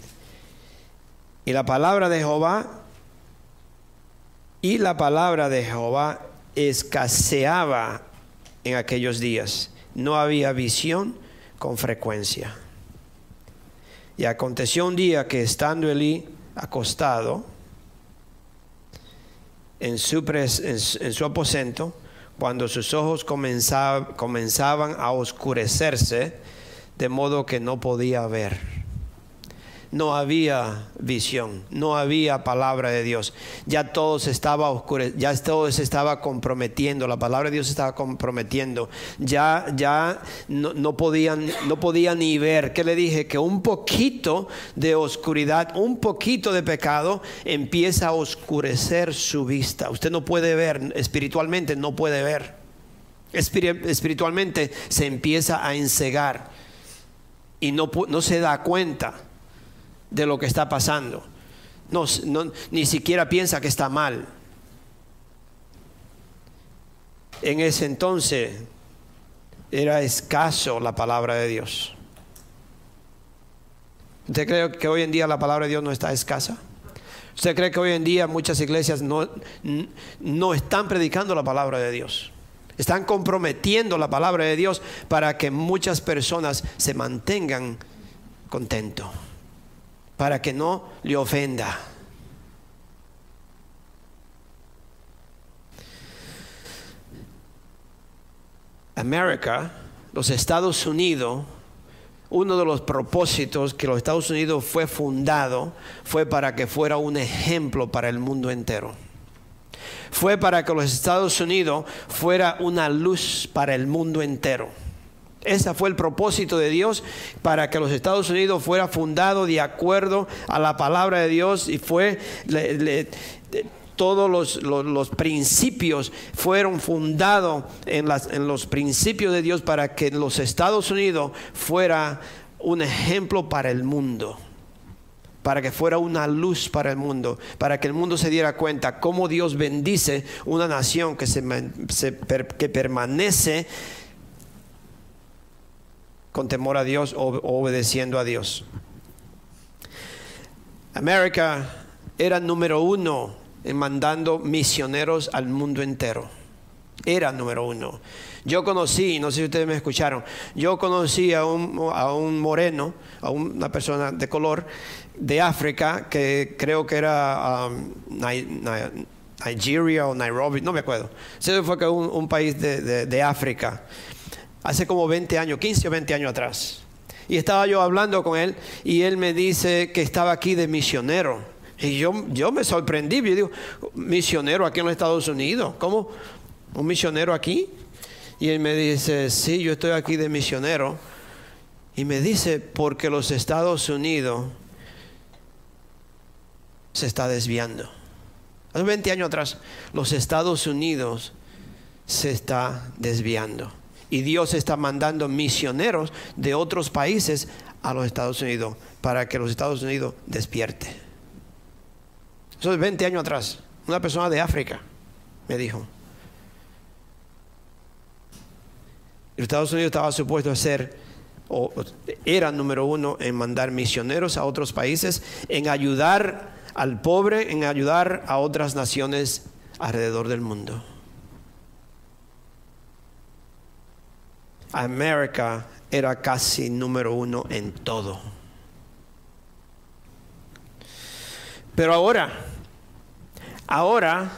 Speaker 2: Y la palabra de Jehová y la palabra de Jehová escaseaba en aquellos días. No había visión con frecuencia. Y aconteció un día que estando Elí acostado en su, en su- en su aposento, cuando sus ojos comenzaba- comenzaban a oscurecerse, de modo que no podía ver no había visión, no había palabra de Dios. Ya todo se estaba oscure, ya todo se estaba comprometiendo, la palabra de Dios se estaba comprometiendo. Ya ya no, no podían no podía ni ver. ¿Qué le dije? Que un poquito de oscuridad, un poquito de pecado empieza a oscurecer su vista. Usted no puede ver espiritualmente, no puede ver. Espiri- Espiritualmente se empieza a encegar y no, no se da cuenta de lo que está pasando. No, ni siquiera piensa que está mal. En ese entonces era escaso la palabra de Dios. ¿Usted cree que hoy en día la palabra de Dios no está escasa? ¿Usted cree que hoy en día muchas iglesias no, no están predicando la palabra de Dios? Están comprometiendo la palabra de Dios para que muchas personas se mantengan contentos para que no le ofenda. América, los Estados Unidos, uno de los propósitos que los Estados Unidos fue fundado fue para que fuera un ejemplo para el mundo entero. Fue para que los Estados Unidos fuera una luz para el mundo entero. Ese fue el propósito de Dios para que los Estados Unidos fuera fundado de acuerdo a la palabra de Dios y fue todos los, los- principios fueron fundados en, en los principios de Dios para que los Estados Unidos fuera un ejemplo para el mundo para que fuera una luz para el mundo, para que el mundo se diera cuenta cómo Dios bendice una nación que, se, que permanece con temor a Dios o obedeciendo a Dios. América era número uno en mandando misioneros al mundo entero. Era número uno. Yo conocí, no sé si ustedes me escucharon, yo conocí a un, a un moreno, a una persona de color de África, que creo que era um, Ni- Ni- Nigeria o Nairobi, no me acuerdo. Ese fue que un, un país de- de África, hace como 20 años, 15 o 20 años atrás. Y estaba yo hablando con él y él me dice que estaba aquí de misionero. Y yo, yo me sorprendí, yo digo, misionero aquí en los Estados Unidos, ¿cómo? ¿Un misionero aquí? Y él me dice, sí, yo estoy aquí de misionero. Y me dice, porque los Estados Unidos se está desviando. Hace 20 años atrás, los Estados Unidos se está desviando. Y Dios está mandando misioneros de otros países a los Estados Unidos para que los Estados Unidos despierte. Eso es 20 años atrás. Una persona de África me dijo. Los Estados Unidos estaba supuesto a ser, o era número uno en mandar misioneros a otros países, en ayudar al pobre en ayudar a otras naciones alrededor del mundo. América era casi número uno en todo. Pero ahora, ahora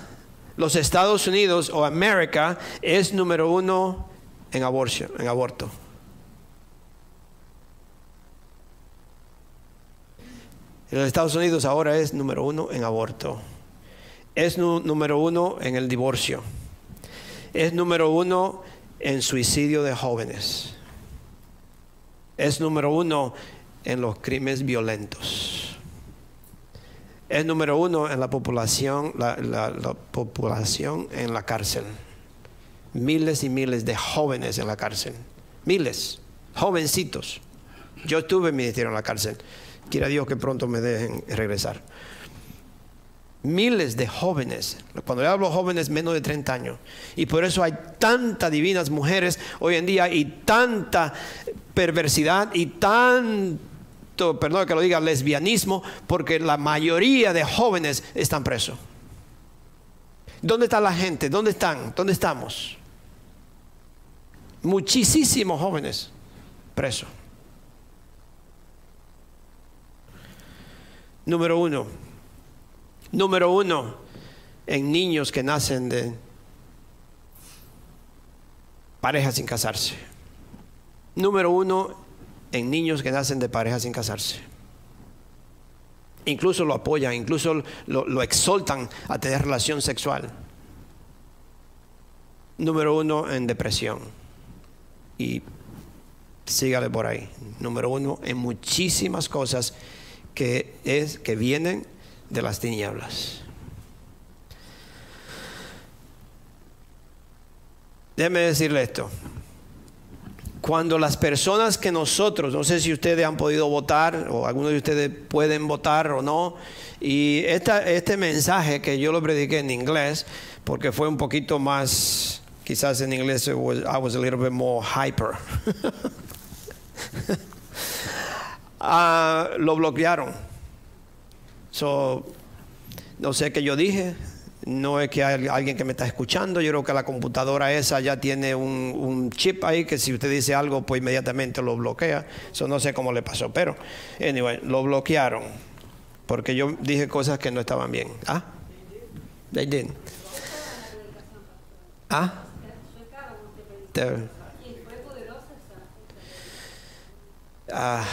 Speaker 2: los Estados Unidos o América es número uno en, aborto, en aborto. Los Estados Unidos ahora es número uno en aborto. Es número uno en el divorcio. Es número uno en suicidio de jóvenes. Es número uno en los crímenes violentos. Es número uno en la población, la, población en la cárcel. Miles y miles de jóvenes en la cárcel. Miles, jovencitos. Yo estuve en ministerio en la cárcel. Quiera Dios que pronto me dejen regresar. Miles de jóvenes, cuando le hablo jóvenes menos de 30 años, y por eso hay tantas divinas mujeres hoy en día y tanta perversidad y tanto, perdón que lo diga, lesbianismo, porque la mayoría de jóvenes están presos. ¿Dónde está la gente? ¿Dónde están? ¿Dónde estamos? Muchísimos jóvenes presos. Número uno. Número uno, en niños que nacen de parejas sin casarse. Número uno, en niños que nacen de parejas sin casarse. Incluso lo apoyan, incluso lo, lo exaltan a tener relación sexual. Número uno, en depresión. Y sígale por ahí. Número uno, en muchísimas cosas que, es, que vienen de las tinieblas. Déjeme decirle esto. Cuando las personas que nosotros, no sé si ustedes han podido votar o algunos de ustedes pueden votar o no, y este mensaje que yo lo prediqué en inglés, porque fue un poquito más, quizás en inglés I was a little bit more hyper. Ah, lo bloquearon. So, no sé qué yo dije. No es que hay alguien que me está escuchando. Yo creo que la computadora esa ya tiene un, chip ahí que si usted dice algo, pues inmediatamente lo bloquea. Eso no sé cómo le pasó. Pero, anyway, lo bloquearon. Porque yo dije cosas que no estaban bien. ¿Ah? They did. ¿Ah? Ah.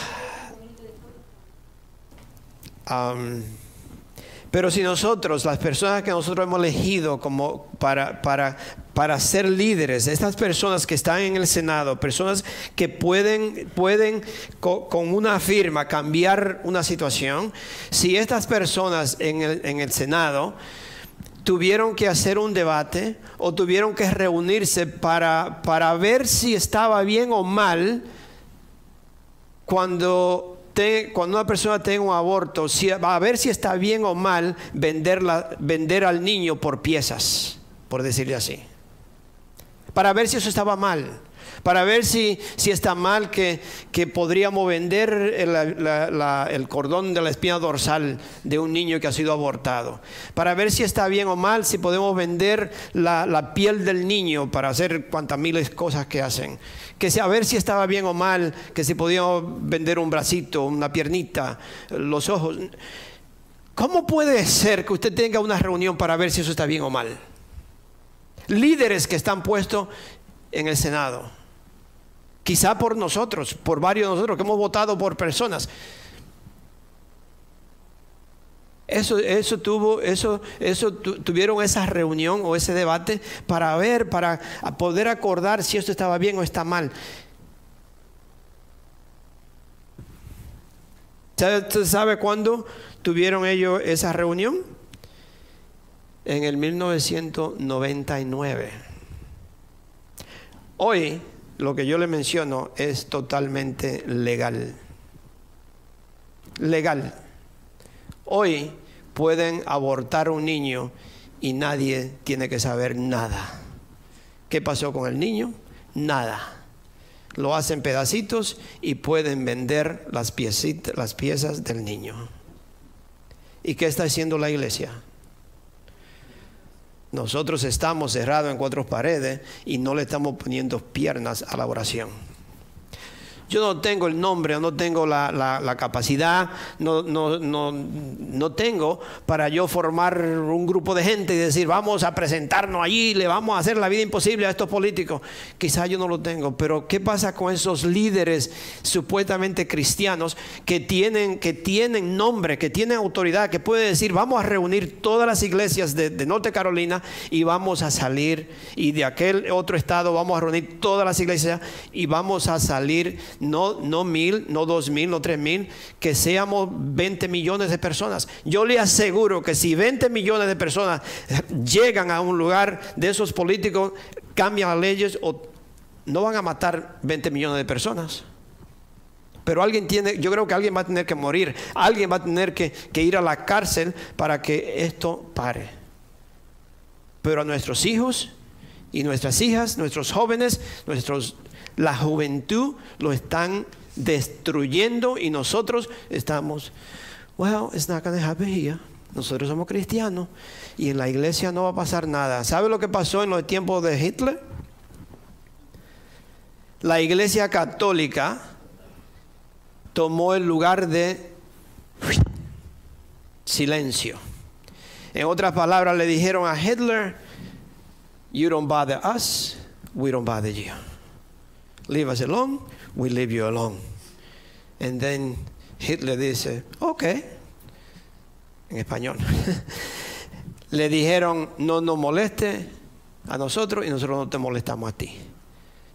Speaker 2: Pero si nosotros, las personas que nosotros hemos elegido como para, para, para ser líderes, estas personas que están en el Senado, personas que pueden, pueden con, una firma cambiar una situación, si estas personas en el, en el Senado tuvieron que hacer un debate o tuvieron que reunirse para, para ver si estaba bien o mal cuando cuando una persona tenga un aborto, a ver si está bien o mal venderla, vender al niño por piezas, por decirle así. Para ver si eso estaba mal. Para ver si, si está mal que, que podríamos vender el, cordón de la espina dorsal de un niño que ha sido abortado. Para ver si está bien o mal si podemos vender la, la piel del niño para hacer cuantas miles cosas que hacen que a ver si estaba bien o mal, que si podíamos vender un bracito, una piernita, los ojos. ¿Cómo puede ser que usted tenga una reunión para ver si eso está bien o mal? Líderes que están puestos en el Senado. Quizá por nosotros, por varios de nosotros que hemos votado por personas. Eso, eso tuvo, eso, eso tuvieron esa reunión o ese debate para ver, para poder acordar si esto estaba bien o está mal. ¿Usted sabe cuándo tuvieron ellos esa reunión? En el 1999. Hoy lo que yo le menciono es totalmente legal. Legal. Hoy pueden abortar un niño y nadie tiene que saber nada. ¿Qué pasó con el niño? Nada. Lo hacen pedacitos y pueden vender las, las piezas del niño. ¿Y qué está haciendo la iglesia? Nosotros estamos cerrados en cuatro paredes y no le estamos poniendo piernas a la oración. Yo no tengo el nombre, no tengo la, capacidad, no, no, no, no, tengo para yo formar un grupo de gente y decir, vamos a presentarnos allí, le vamos a hacer la vida imposible a estos políticos. Quizás yo no lo tengo, pero ¿qué pasa con esos líderes supuestamente cristianos que tienen, que tienen nombre, que tienen autoridad, que pueden decir, vamos a reunir todas las iglesias de, de Norte Carolina y vamos a salir, y de aquel otro estado vamos a reunir todas las iglesias y vamos a salir no, no mil, no dos mil, no tres mil, que seamos 20 millones de personas. Yo le aseguro que si 20 millones de personas llegan a un lugar de esos políticos, cambian las leyes o no van a matar 20 millones de personas. Pero alguien tiene, yo creo que alguien va a tener que morir, alguien va a tener que, que ir a la cárcel para que esto pare. Pero a nuestros hijos y nuestras hijas, nuestros jóvenes, nuestros la juventud lo están destruyendo y nosotros estamos, well, it's not going to happen here. Nosotros somos cristianos y en la iglesia no va a pasar nada. ¿Sabe lo que pasó en los tiempos de Hitler? La iglesia católica tomó el lugar de silencio. En otras palabras, le dijeron a Hitler, You don't bother us, we don't bother you. Leave us alone, we leave you alone. And then Hitler dice, ok, en español. Le dijeron, no nos moleste a nosotros y nosotros no te molestamos a ti.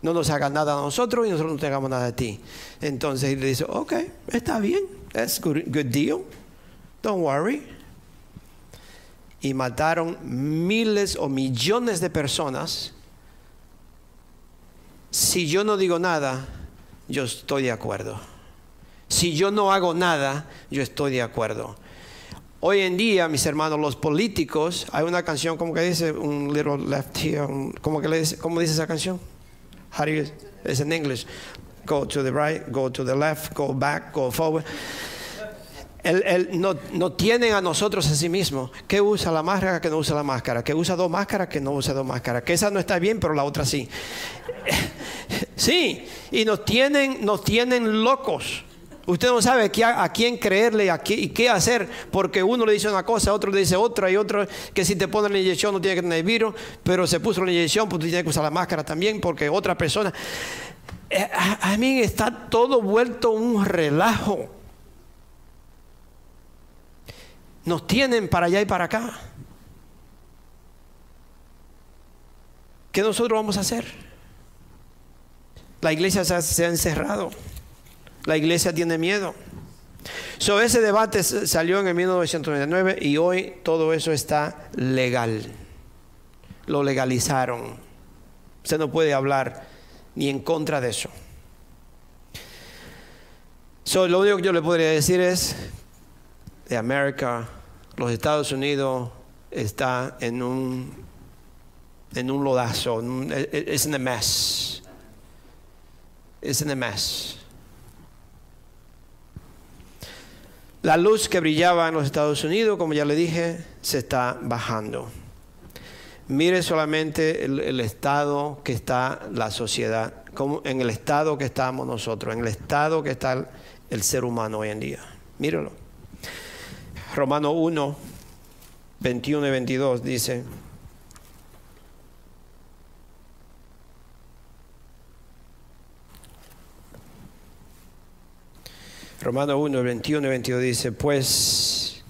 Speaker 2: No nos hagas nada a nosotros y nosotros no te hagamos nada a ti. Entonces le dice, ok, está bien, that's good, good deal, don't worry. Y mataron miles o millones de personas si yo no digo nada, yo estoy de acuerdo. Si yo no hago nada, yo estoy de acuerdo. Hoy en día, mis hermanos, los políticos, hay una canción como que dice un little left here, como que le dice, ¿cómo dice esa canción? How do you, it's in English. Go to the right, go to the left, go back, go forward. No, no, tienen a nosotros a sí mismos. Que usa la máscara, que no usa la máscara. Que usa dos máscaras, que no usa dos máscaras. Que esa no está bien, pero la otra sí. Sí, y nos tienen, nos tienen locos. Usted no sabe a, quién creerle y qué hacer, porque uno le dice una cosa, otro le dice otra, y otro que si te ponen la inyección no tiene que tener virus, pero se puso la inyección, pues tú tienes que usar la máscara también, porque otra persona. Eh, a mí está todo vuelto un relajo. Nos tienen para allá y para acá. ¿Qué nosotros vamos a hacer? La iglesia se ha, encerrado. La iglesia tiene miedo. So, ese debate salió en el 1999 y hoy todo eso está legal. Lo legalizaron. Usted no puede hablar ni en contra de eso. So, lo único que yo le podría decir es, de América, los Estados Unidos está en un, en un lodazo, es en mess is in a mess. La luz que brillaba en los Estados Unidos, como ya le dije, se está bajando. Mire solamente el, estado que está la sociedad, como en el estado que estamos nosotros, en el estado que está el, el ser humano hoy en día. Mírelo. Romano 1, 21 y 22 dice, Romano 1, 21 y 22 dice, pues,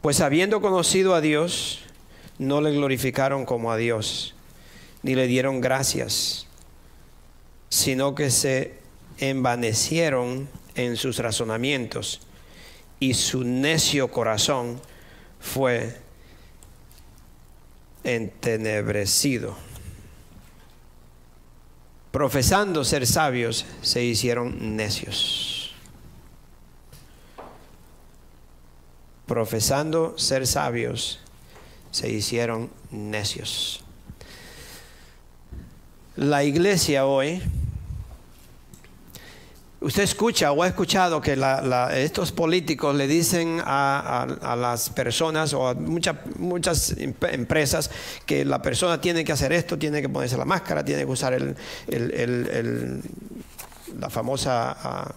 Speaker 2: pues habiendo conocido a Dios, no le glorificaron como a Dios, ni le dieron gracias, sino que se envanecieron en sus razonamientos y su necio corazón fue entenebrecido profesando ser sabios, se hicieron necios. Profesando ser sabios, se hicieron necios. La iglesia hoy Usted escucha o ha escuchado que estos políticos le dicen a, las personas o a muchas, muchas empresas que la persona tiene que hacer esto, tiene que ponerse la máscara, tiene que usar el, la famosa, ah,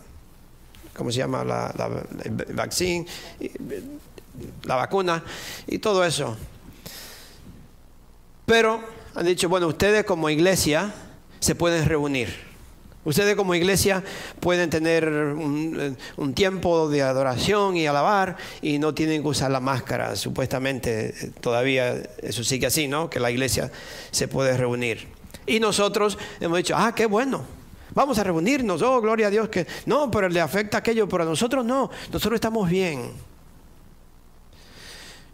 Speaker 2: ¿cómo se llama? La, vaccine, la vacuna y todo eso. Pero han dicho, bueno, ustedes como iglesia se pueden reunir Ustedes como iglesia pueden tener un, tiempo de adoración y alabar y no tienen que usar la máscara. Supuestamente todavía eso sigue así, ¿no? Que la iglesia se puede reunir. Y nosotros hemos dicho, ah, qué bueno. Vamos a reunirnos, oh, gloria a Dios que no, pero le afecta aquello, pero a nosotros no, nosotros estamos bien.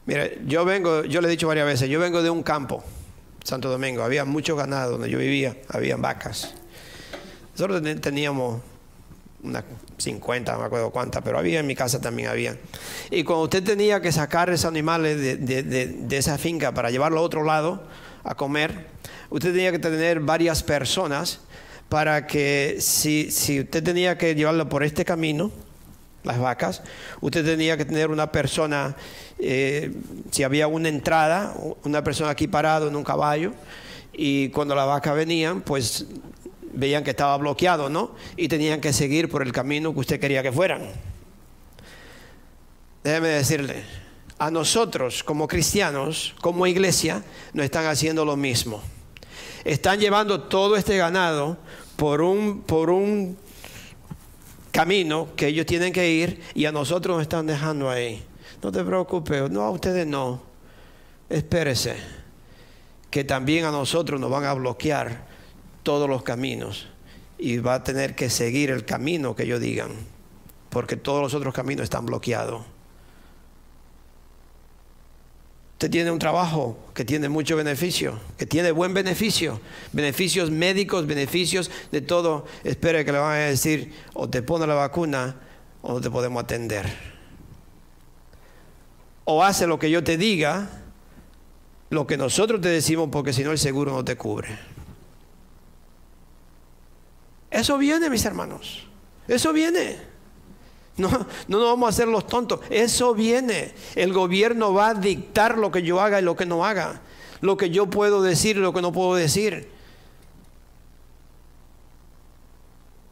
Speaker 2: Mire, yo vengo, yo le he dicho varias veces, yo vengo de un campo, Santo Domingo, había mucho ganado donde yo vivía, había vacas. Nosotros teníamos unas 50, no me acuerdo cuántas, pero había en mi casa también había. Y cuando usted tenía que sacar esos animales de, esa finca para llevarlo a otro lado a comer, usted tenía que tener varias personas para que si, usted tenía que llevarlo por este camino, las vacas, usted tenía que tener una persona, eh, si había una entrada, una persona aquí parado en un caballo, y cuando las vacas venían, pues veían que estaba bloqueado, ¿no? Y tenían que seguir por el camino que usted quería que fueran. Déjeme decirle, a nosotros como cristianos, como iglesia, nos están haciendo lo mismo. Están llevando todo este ganado por un, por un camino que ellos tienen que ir y a nosotros nos están dejando ahí. No te preocupes, no a ustedes no. Espérese, que también a nosotros nos van a bloquear todos los caminos y va a tener que seguir el camino que ellos digan, porque todos los otros caminos están bloqueados. Usted tiene un trabajo que tiene mucho beneficio, que tiene buen beneficio, beneficios médicos, beneficios de todo. Espere que le van a decir, o te pone la vacuna o no te podemos atender. O hace lo que yo te diga, lo que nosotros te decimos, porque si no el seguro no te cubre. Eso viene, mis hermanos. Eso viene. No, no nos vamos a hacer los tontos. Eso viene. El gobierno va a dictar lo que yo haga y lo que no haga. Lo que yo puedo decir y lo que no puedo decir.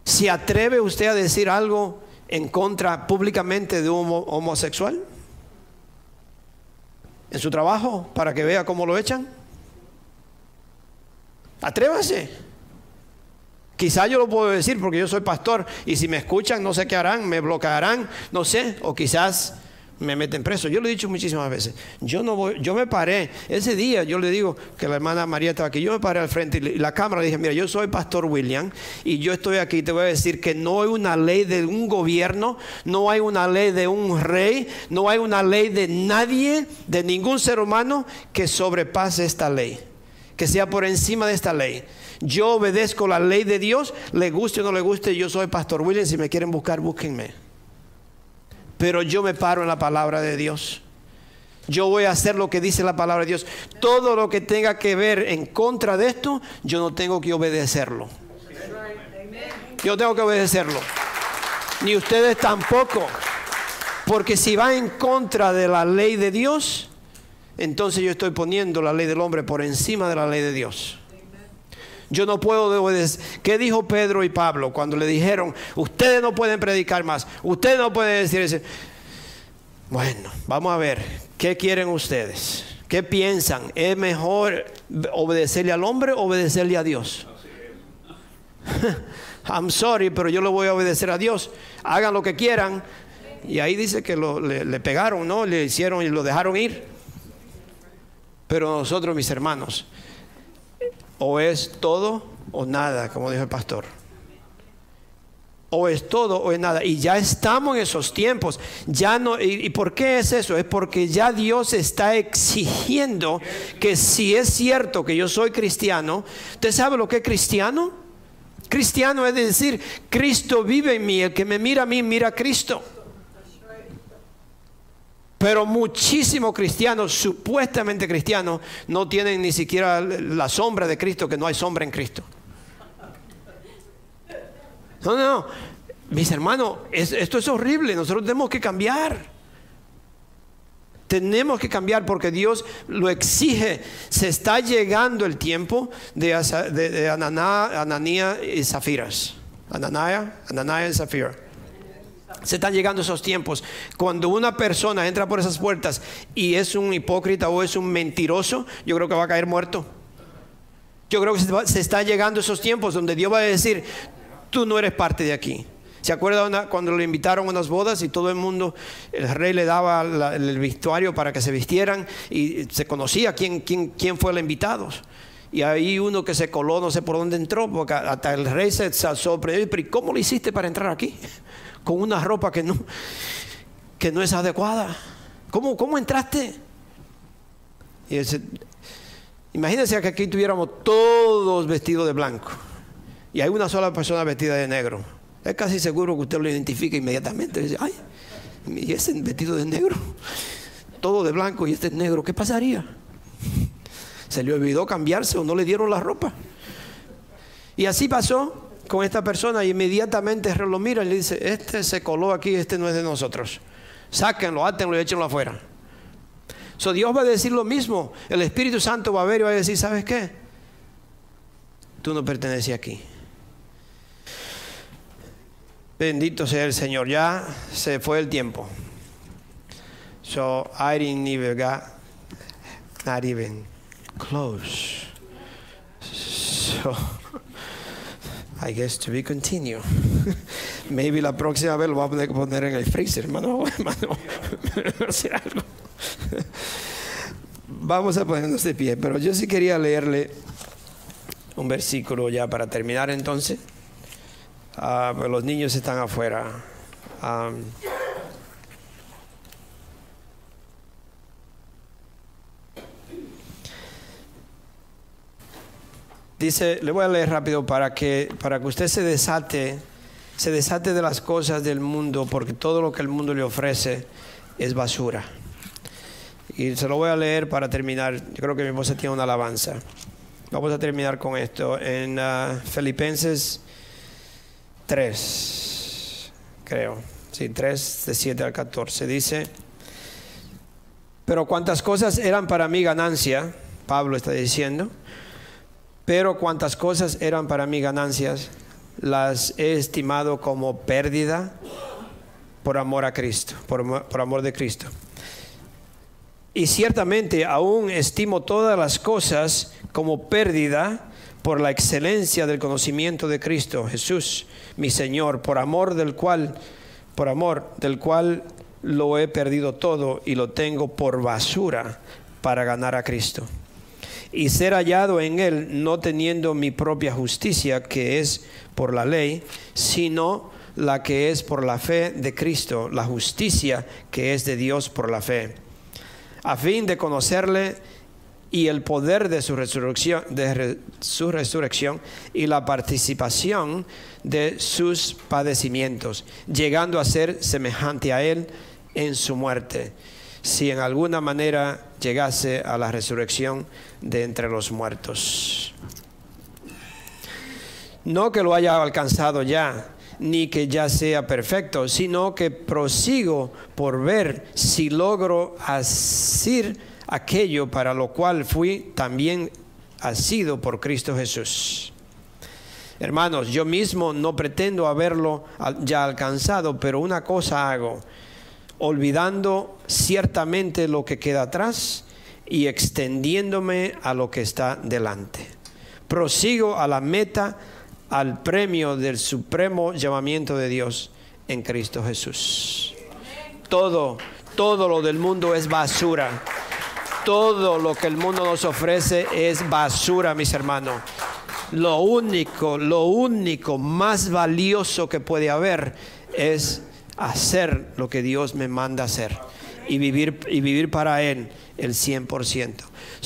Speaker 2: ¿Se atreve usted a decir algo en contra públicamente de un homosexual? ¿En su trabajo? Para que vea cómo lo echan. Atrévase. Quizás yo lo puedo decir porque yo soy pastor y si me escuchan no sé qué harán, me bloquearán, no sé, o quizás me meten preso. Yo lo he dicho muchísimas veces. Yo no voy, yo me paré ese día, yo le digo que la hermana María estaba aquí, yo me paré al frente y la cámara dije, mira, yo soy pastor William y yo estoy aquí, te voy a decir que no hay una ley de un gobierno, no hay una ley de un rey, no hay una ley de nadie, de ningún ser humano que sobrepase esta ley, que sea por encima de esta ley. Yo obedezco la ley de Dios, le guste o no le guste, yo soy Pastor William, si me quieren buscar, búsquenme. Pero yo me paro en la palabra de Dios. Yo voy a hacer lo que dice la palabra de Dios. Todo lo que tenga que ver en contra de esto, yo no tengo que obedecerlo. Yo tengo que obedecerlo. Ni ustedes tampoco. Porque si va en contra de la ley de Dios, entonces yo estoy poniendo la ley del hombre por encima de la ley de Dios. Yo no puedo obedecer. ¿Qué dijo Pedro y Pablo cuando le dijeron, ustedes no pueden predicar más, ustedes no pueden decir eso? Bueno, vamos a ver, ¿qué quieren ustedes? ¿Qué piensan? ¿Es mejor obedecerle al hombre o obedecerle a Dios? I'm sorry, pero yo lo voy a obedecer a Dios. Hagan lo que quieran. Y ahí dice que le, le pegaron, ¿no? Le hicieron y lo dejaron ir. Pero nosotros, mis hermanos, o es todo o nada, como dijo el pastor. O es todo o es nada. Y ya estamos en esos tiempos. Ya no, y, por qué es eso? Es porque ya Dios está exigiendo que si es cierto que yo soy cristiano, ¿usted sabe lo que es cristiano? Cristiano es decir, Cristo vive en mí. El que me mira a mí, mira a Cristo. Pero muchísimos cristianos, supuestamente cristianos, no tienen ni siquiera la sombra de Cristo, que no hay sombra en Cristo. No, no, no. Mis hermanos, esto es horrible, nosotros tenemos que cambiar. Tenemos que cambiar porque Dios lo exige. Se está llegando el tiempo de, de, Ananía y Zafiras. Ananaya, Ananaya y Zafira. Se están llegando esos tiempos. Cuando una persona entra por esas puertas y es un hipócrita o es un mentiroso, yo creo que va a caer muerto. Yo creo que se está llegando esos tiempos donde Dios va a decir, tú no eres parte de aquí. ¿Se acuerdan cuando lo invitaron a unas bodas y todo el mundo, el rey le daba el vestuario para que se vistieran y se conocía quién, quién, quién fue el invitado? Y ahí uno que se coló, no sé por dónde entró, porque hasta el rey se sorprendió. Pero ¿cómo lo hiciste para entrar aquí? Con una ropa que no, que no es adecuada. ¿Cómo, cómo entraste? Y imagínense que aquí tuviéramos todos vestidos de blanco y hay una sola persona vestida de negro es casi seguro que usted lo identifica inmediatamente. Dice, ay, y ese vestido de negro, todo de blanco y este es negro, ¿qué pasaría? Se le olvidó cambiarse o no le dieron la ropa. Y así pasó con esta persona y inmediatamente lo mira y le dice, este se coló aquí, este no es de nosotros. Sáquenlo, átenlo y échenlo afuera. So Dios va a decir lo mismo. El Espíritu Santo va a ver y va a decir, ¿sabes qué? Tú no perteneces aquí. Bendito sea el Señor. Ya se fue el tiempo. So I didn't even got not even close. So I guess to be continued. Maybe la próxima vez lo voy a poner, en el freezer, hermano. hermano. Vamos a ponernos de pie, pero yo sí quería leerle un versículo ya para terminar entonces. Pues los niños están afuera. Dice, le voy a leer rápido para que, para que usted se desate, se desate de las cosas del mundo, porque todo lo que el mundo le ofrece es basura. Y se lo voy a leer para terminar. Yo creo que mi esposa tiene una alabanza. Vamos a terminar con esto. En uh, Filipenses 3, creo. Sí, 3 de 7 al 14. Dice, pero cuantas cosas eran para mí ganancia, Pablo está diciendo, pero cuantas cosas eran para mí ganancias, las he estimado como pérdida por amor a Cristo, por, por amor de Cristo. Y ciertamente aún estimo todas las cosas como pérdida por la excelencia del conocimiento de Cristo Jesús mi Señor, por amor del cual, por amor del cual lo he perdido todo y lo tengo por basura para ganar a Cristo. Y ser hallado en Él, no teniendo mi propia justicia, que es por la ley, sino la que es por la fe de Cristo, la justicia que es de Dios por la fe, a fin de conocerle y el poder de su resurrección, de su resurrección y la participación de sus padecimientos, llegando a ser semejante a él en su muerte, si en alguna manera llegase a la resurrección de entre los muertos. No que lo haya alcanzado ya, ni que ya sea perfecto, sino que prosigo por ver si logro asir aquello para lo cual fui también asido por Cristo Jesús. Hermanos, yo mismo no pretendo haberlo ya alcanzado, pero una cosa hago, olvidando ciertamente lo que queda atrás y extendiéndome a lo que está delante. Prosigo a la meta, al premio del supremo llamamiento de Dios en Cristo Jesús. Todo, todo lo del mundo es basura todo lo que el mundo nos ofrece es basura, mis hermanos. Lo único, lo único más valioso que puede haber es hacer lo que Dios me manda hacer y vivir, y vivir para Él el 100%.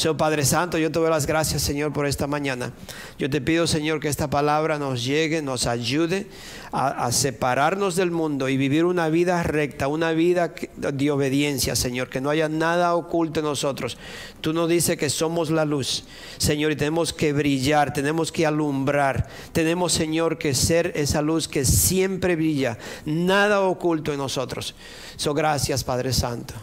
Speaker 2: Señor Padre Santo, yo te doy las gracias, Señor, por esta mañana. Yo te pido, Señor, que esta palabra nos llegue, nos ayude a, a separarnos del mundo y vivir una vida recta, una vida de obediencia, Señor, que no haya nada oculto en nosotros. Tú nos dices que somos la luz, Señor, y tenemos que brillar, tenemos que alumbrar, tenemos, Señor, que ser esa luz que siempre brilla, nada oculto en nosotros. So, gracias, Padre Santo.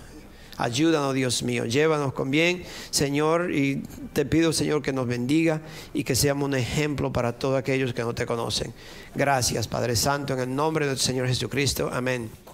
Speaker 2: Ayúdanos, Dios mío. Llévanos con bien, Señor. Y te pido, Señor, que nos bendiga y que seamos un ejemplo para todos aquellos que no te conocen. Gracias, Padre Santo, en el nombre del Señor Jesucristo. Amén.